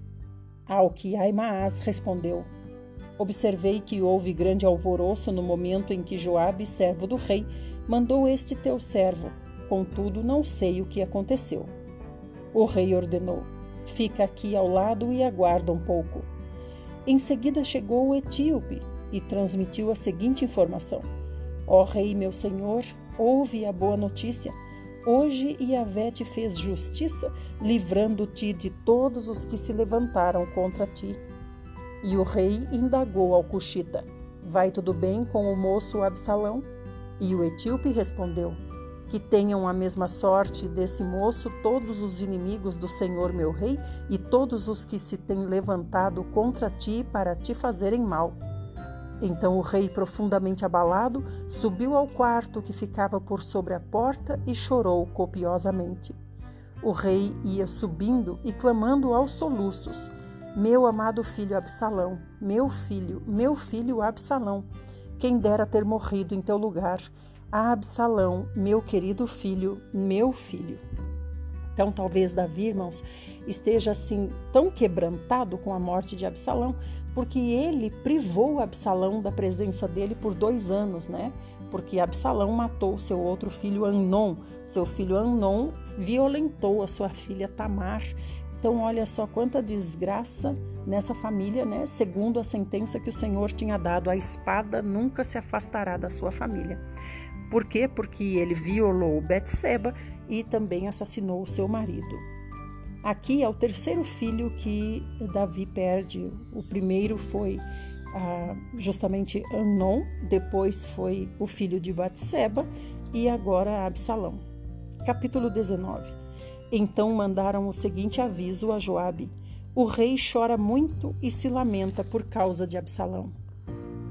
Ao que Aimaas respondeu: Observei que houve grande alvoroço no momento em que Joabe, servo do rei, mandou este teu servo. Contudo, não sei o que aconteceu. O rei ordenou: Fica aqui ao lado e aguarda um pouco. Em seguida chegou o etíope e transmitiu a seguinte informação: Ó rei, meu senhor, ouve a boa notícia. Hoje Iavé te fez justiça, livrando-te de todos os que se levantaram contra ti. E o rei indagou ao Cuxita: Vai tudo bem com o moço Absalão? E o etíope respondeu: Que tenham a mesma sorte desse moço todos os inimigos do Senhor meu rei e todos os que se têm levantado contra ti para te fazerem mal. Então o rei, profundamente abalado, subiu ao quarto que ficava por sobre a porta e chorou copiosamente. O rei ia subindo e clamando aos soluços: Meu amado filho Absalão, meu filho, meu filho Absalão, quem dera ter morrido em teu lugar. Ah, Absalão, meu querido filho, meu filho. Então, talvez Davi, irmãos, esteja assim tão quebrantado com a morte de Absalão, porque ele privou Absalão da presença dele por dois anos, né? Porque Absalão matou seu outro filho Amnon. Seu filho Amnon violentou a sua filha Tamar. Então, olha só quanta desgraça nessa família, né? Segundo a sentença que o Senhor tinha dado, a espada nunca se afastará da sua família. Por quê? Porque ele violou Betseba e também assassinou o seu marido. Aqui é o terceiro filho que Davi perde. O primeiro foi ah, justamente Anon, depois foi o filho de Batseba e agora Absalão. Capítulo 19. Então mandaram o seguinte aviso a Joabe: O rei chora muito e se lamenta por causa de Absalão.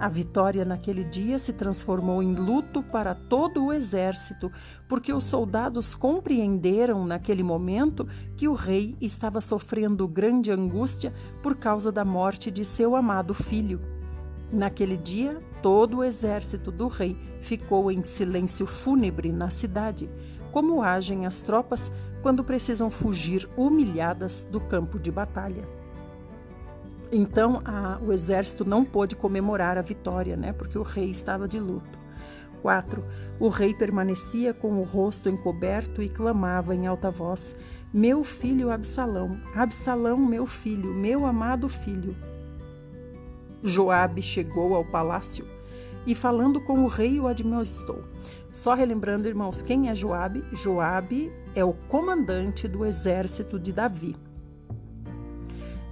A vitória naquele dia se transformou em luto para todo o exército, porque os soldados compreenderam naquele momento que o rei estava sofrendo grande angústia por causa da morte de seu amado filho. Naquele dia, todo o exército do rei ficou em silêncio fúnebre na cidade, como agem as tropas quando precisam fugir humilhadas do campo de batalha. Então a, o exército não pôde comemorar a vitória, né, porque o rei estava de luto. 4. O rei permanecia com o rosto encoberto e clamava em alta voz: Meu filho Absalão, Absalão, meu filho, meu amado filho. Joabe chegou ao palácio e falando com o rei o admoestou. Só relembrando, irmãos, quem é Joabe? Joabe é o comandante do exército de Davi.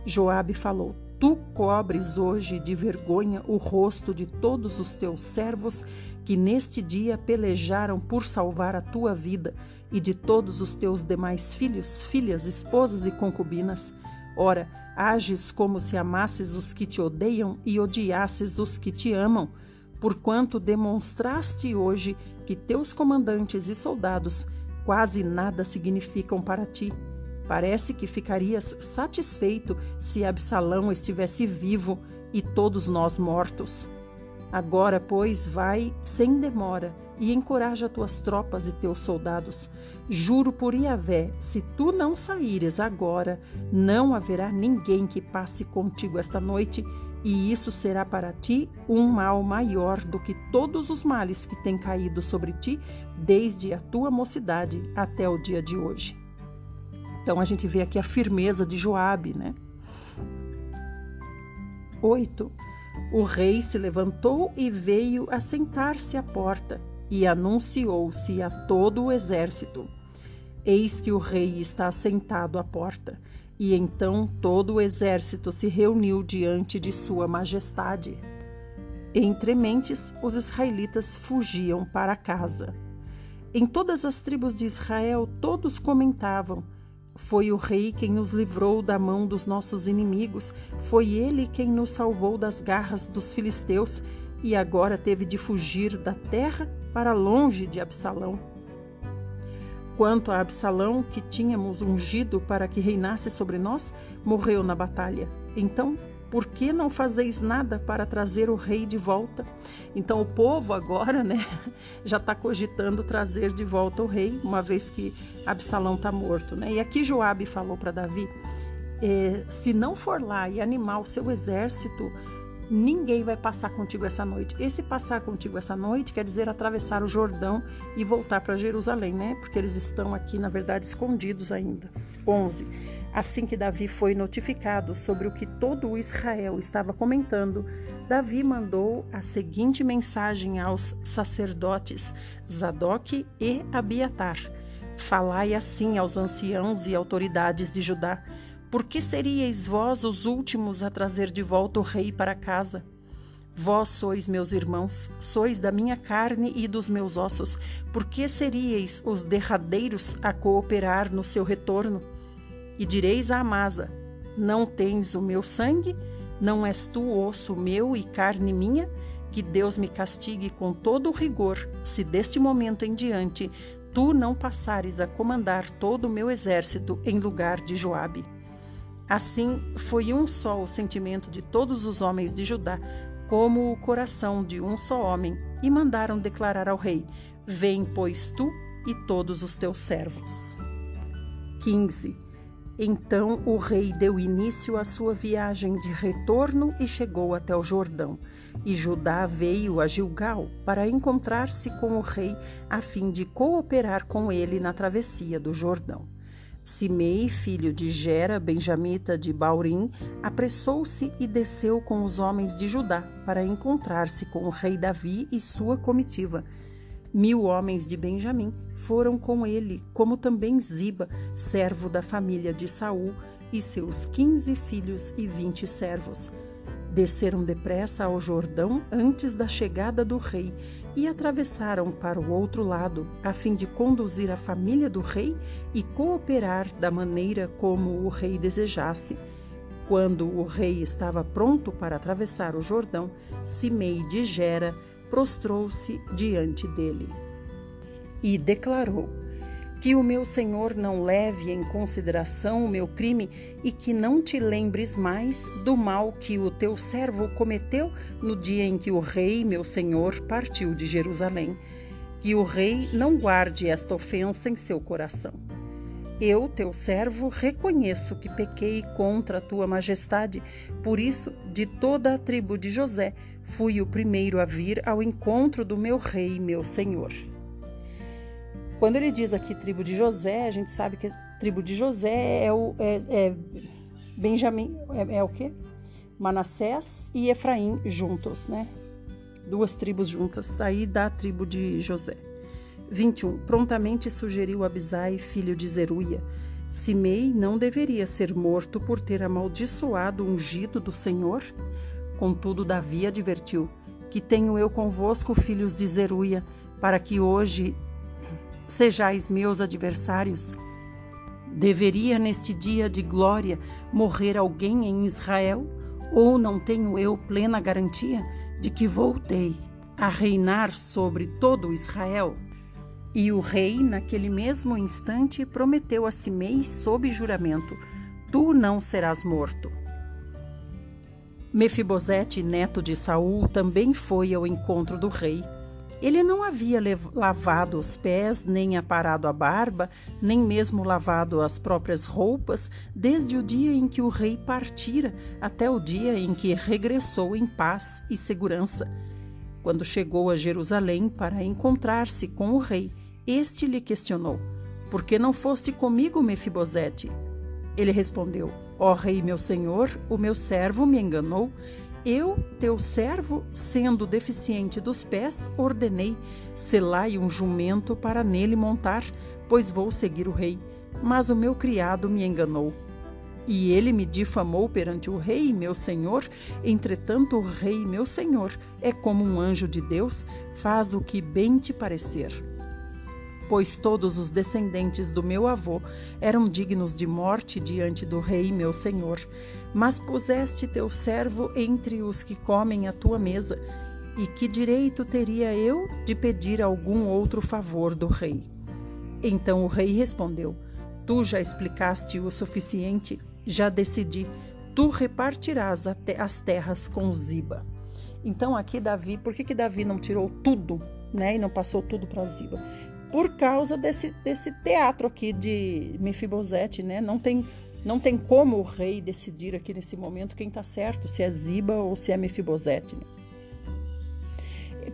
Joabe falou: Tu cobres hoje de vergonha o rosto de todos os teus servos que neste dia pelejaram por salvar a tua vida e de todos os teus demais filhos, filhas, esposas e concubinas. Ora, ages como se amasses os que te odeiam e odiasses os que te amam, porquanto demonstraste hoje que teus comandantes e soldados quase nada significam para ti Parece que ficarias satisfeito se Absalão estivesse vivo e todos nós mortos. Agora, pois, vai sem demora e encoraja tuas tropas e teus soldados. Juro por Iavé, se tu não saíres agora, não haverá ninguém que passe contigo esta noite, e isso será para ti um mal maior do que todos os males que têm caído sobre ti desde a tua mocidade até o dia de hoje. Então a gente vê aqui a firmeza de Joabe, né? 8. O rei se levantou e veio a sentar-se à porta e anunciou-se a todo o exército. Eis que o rei está sentado à porta. E então todo o exército se reuniu diante de sua majestade. Entre mentes, os israelitas fugiam para casa. Em todas as tribos de Israel, todos comentavam: foi o Rei quem nos livrou da mão dos nossos inimigos, foi ele quem nos salvou das garras dos filisteus e agora teve de fugir da terra para longe de Absalão. Quanto a Absalão, que tínhamos ungido para que reinasse sobre nós, morreu na batalha. Então por que não fazeis nada para trazer o rei de volta? Então o povo agora, né, [laughs] já está cogitando trazer de volta o rei, uma vez que Absalão está morto, né? E aqui Joabe falou para Davi: eh, se não for lá e animar o seu exército, ninguém vai passar contigo essa noite. Esse passar contigo essa noite quer dizer atravessar o Jordão e voltar para Jerusalém, né? Porque eles estão aqui, na verdade, escondidos ainda. 11. Assim que Davi foi notificado sobre o que todo Israel estava comentando, Davi mandou a seguinte mensagem aos sacerdotes Zadok e Abiatar: Falai assim aos anciãos e autoridades de Judá por que seríeis vós os últimos a trazer de volta o rei para casa? Vós sois meus irmãos, sois da minha carne e dos meus ossos, por que seríeis os derradeiros a cooperar no seu retorno? E direis a Amasa: Não tens o meu sangue? Não és tu osso meu e carne minha? Que Deus me castigue com todo o rigor, se deste momento em diante tu não passares a comandar todo o meu exército em lugar de Joabe. Assim foi um só o sentimento de todos os homens de Judá, como o coração de um só homem, e mandaram declarar ao rei: Vem, pois tu e todos os teus servos. 15. Então o rei deu início à sua viagem de retorno e chegou até o Jordão. E Judá veio a Gilgal para encontrar-se com o rei, a fim de cooperar com ele na travessia do Jordão. Simei, filho de Gera, benjamita de Baurim, apressou-se e desceu com os homens de Judá para encontrar-se com o rei Davi e sua comitiva. Mil homens de Benjamim foram com ele, como também Ziba, servo da família de Saul, e seus quinze filhos e vinte servos. Desceram depressa ao Jordão antes da chegada do rei e atravessaram para o outro lado, a fim de conduzir a família do rei e cooperar da maneira como o rei desejasse. Quando o rei estava pronto para atravessar o Jordão, Simei de Gera prostrou-se diante dele e declarou: que o meu Senhor não leve em consideração o meu crime e que não te lembres mais do mal que o teu servo cometeu no dia em que o rei, meu Senhor, partiu de Jerusalém. Que o rei não guarde esta ofensa em seu coração. Eu, teu servo, reconheço que pequei contra a tua majestade, por isso, de toda a tribo de José, fui o primeiro a vir ao encontro do meu rei, meu senhor. Quando ele diz aqui tribo de José, a gente sabe que a tribo de José é o é, é Benjamim, é, é o quê? Manassés e Efraim juntos, né? Duas tribos juntas, aí dá a tribo de José. 21. Prontamente sugeriu Abisai, filho de Zeruia. Simei não deveria ser morto por ter amaldiçoado o ungido do Senhor? Contudo, Davi advertiu: Que tenho eu convosco, filhos de Zeruia, para que hoje sejais meus adversários. Deveria neste dia de glória morrer alguém em Israel? Ou não tenho eu plena garantia de que voltei a reinar sobre todo Israel? E o rei, naquele mesmo instante, prometeu a Simei sob juramento: Tu não serás morto. Mefibosete, neto de Saul, também foi ao encontro do rei ele não havia lavado os pés, nem aparado a barba, nem mesmo lavado as próprias roupas, desde o dia em que o rei partira até o dia em que regressou em paz e segurança. Quando chegou a Jerusalém para encontrar-se com o rei, este lhe questionou: Por que não foste comigo, Mefibosete? Ele respondeu: Ó oh, rei, meu senhor, o meu servo me enganou eu, teu servo, sendo deficiente dos pés, ordenei: selai um jumento para nele montar, pois vou seguir o rei. Mas o meu criado me enganou. E ele me difamou perante o rei, meu senhor. Entretanto, o rei, meu senhor, é como um anjo de Deus, faz o que bem te parecer pois todos os descendentes do meu avô eram dignos de morte diante do rei meu senhor. Mas puseste teu servo entre os que comem a tua mesa, e que direito teria eu de pedir algum outro favor do rei? Então o rei respondeu: Tu já explicaste o suficiente, já decidi. tu repartirás as terras com Ziba. Então aqui Davi, por que, que Davi não tirou tudo, né, e não passou tudo para Ziba? Por causa desse, desse teatro aqui de Mefibosete, né? Não tem não tem como o rei decidir aqui nesse momento quem está certo, se é Ziba ou se é Mefibosete. Né?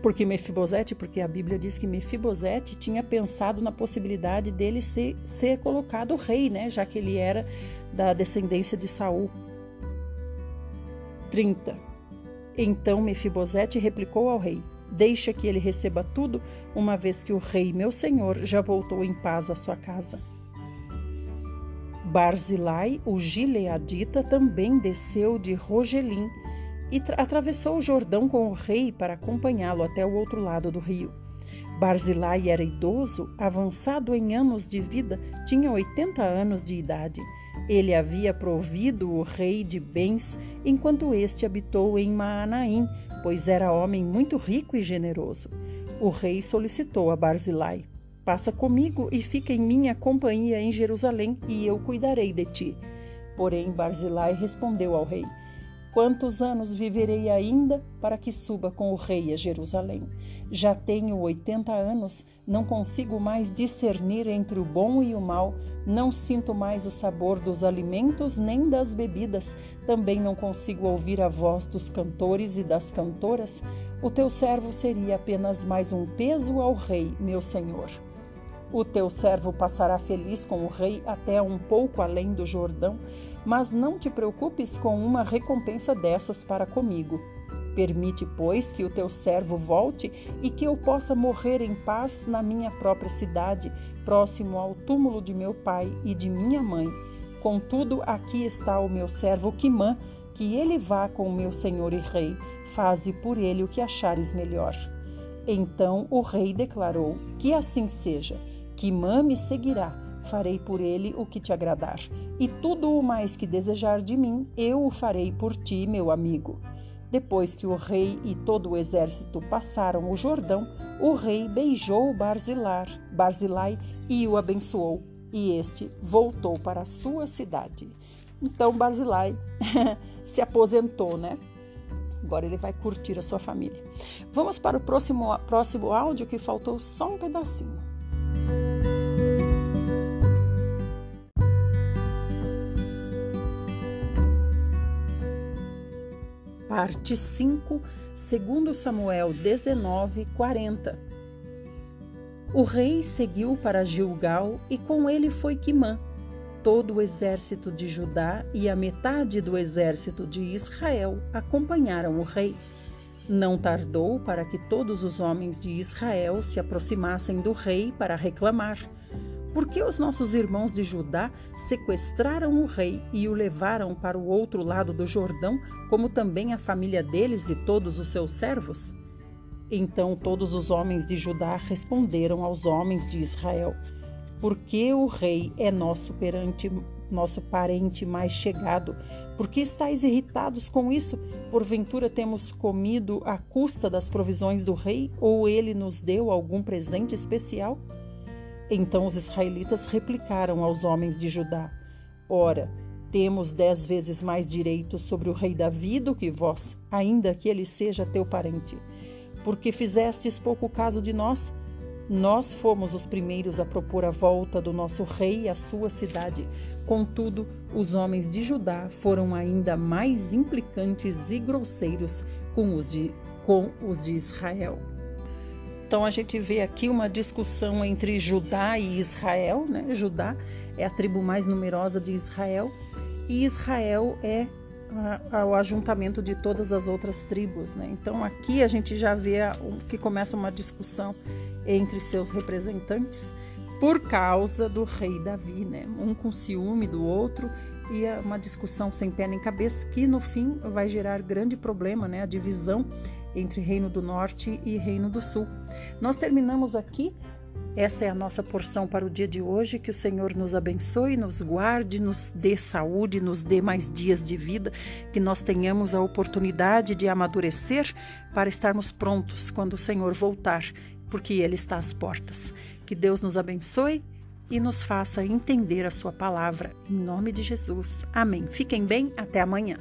Porque Mefibosete, porque a Bíblia diz que Mefibosete tinha pensado na possibilidade dele ser, ser colocado rei, né? Já que ele era da descendência de Saul. 30. Então Mefibosete replicou ao rei: Deixa que ele receba tudo, uma vez que o rei, meu senhor, já voltou em paz à sua casa. Barzilai, o gileadita, também desceu de Rogelim e atravessou o Jordão com o rei para acompanhá-lo até o outro lado do rio. Barzilai era idoso, avançado em anos de vida, tinha 80 anos de idade. Ele havia provido o rei de bens enquanto este habitou em Maanaim, pois era homem muito rico e generoso. O rei solicitou a Barzilai: Passa comigo e fica em minha companhia em Jerusalém, e eu cuidarei de ti. Porém, Barzilai respondeu ao rei: Quantos anos viverei ainda para que suba com o rei a Jerusalém? Já tenho oitenta anos, não consigo mais discernir entre o bom e o mal, não sinto mais o sabor dos alimentos nem das bebidas, também não consigo ouvir a voz dos cantores e das cantoras. O teu servo seria apenas mais um peso ao rei, meu senhor. O teu servo passará feliz com o rei até um pouco além do Jordão, mas não te preocupes com uma recompensa dessas para comigo. Permite, pois, que o teu servo volte e que eu possa morrer em paz na minha própria cidade, próximo ao túmulo de meu pai e de minha mãe. Contudo, aqui está o meu servo Quimã, que ele vá com o meu senhor e rei, faze por ele o que achares melhor. Então o rei declarou: Que assim seja. Quimã me seguirá, farei por ele o que te agradar, e tudo o mais que desejar de mim, eu o farei por ti, meu amigo. Depois que o rei e todo o exército passaram o Jordão, o rei beijou Barzilar, Barzilai e o abençoou, e este voltou para a sua cidade. Então Barzilai [laughs] se aposentou, né? Agora ele vai curtir a sua família. Vamos para o próximo, próximo áudio que faltou só um pedacinho. Parte 5, segundo Samuel 19, 40. O rei seguiu para Gilgal e com ele foi Quimã. Todo o exército de Judá e a metade do exército de Israel acompanharam o rei. Não tardou para que todos os homens de Israel se aproximassem do rei para reclamar. Por que os nossos irmãos de Judá sequestraram o rei e o levaram para o outro lado do Jordão, como também a família deles e todos os seus servos? Então todos os homens de Judá responderam aos homens de Israel: Porque o rei é nosso perante nosso parente mais chegado. Por que estáis irritados com isso? Porventura temos comido à custa das provisões do rei, ou ele nos deu algum presente especial? Então os israelitas replicaram aos homens de Judá: Ora, temos dez vezes mais direito sobre o rei Davi do que vós, ainda que ele seja teu parente. Porque fizestes pouco caso de nós? Nós fomos os primeiros a propor a volta do nosso rei à sua cidade. Contudo, os homens de Judá foram ainda mais implicantes e grosseiros com os de, com os de Israel. Então a gente vê aqui uma discussão entre Judá e Israel, né? Judá é a tribo mais numerosa de Israel e Israel é o ajuntamento de todas as outras tribos, né? Então aqui a gente já vê que começa uma discussão entre seus representantes por causa do rei Davi, né? Um com ciúme do outro e é uma discussão sem pé nem cabeça que no fim vai gerar grande problema, né? A divisão entre Reino do Norte e Reino do Sul. Nós terminamos aqui. Essa é a nossa porção para o dia de hoje. Que o Senhor nos abençoe, nos guarde, nos dê saúde, nos dê mais dias de vida, que nós tenhamos a oportunidade de amadurecer para estarmos prontos quando o Senhor voltar, porque Ele está às portas. Que Deus nos abençoe e nos faça entender a Sua palavra. Em nome de Jesus. Amém. Fiquem bem, até amanhã.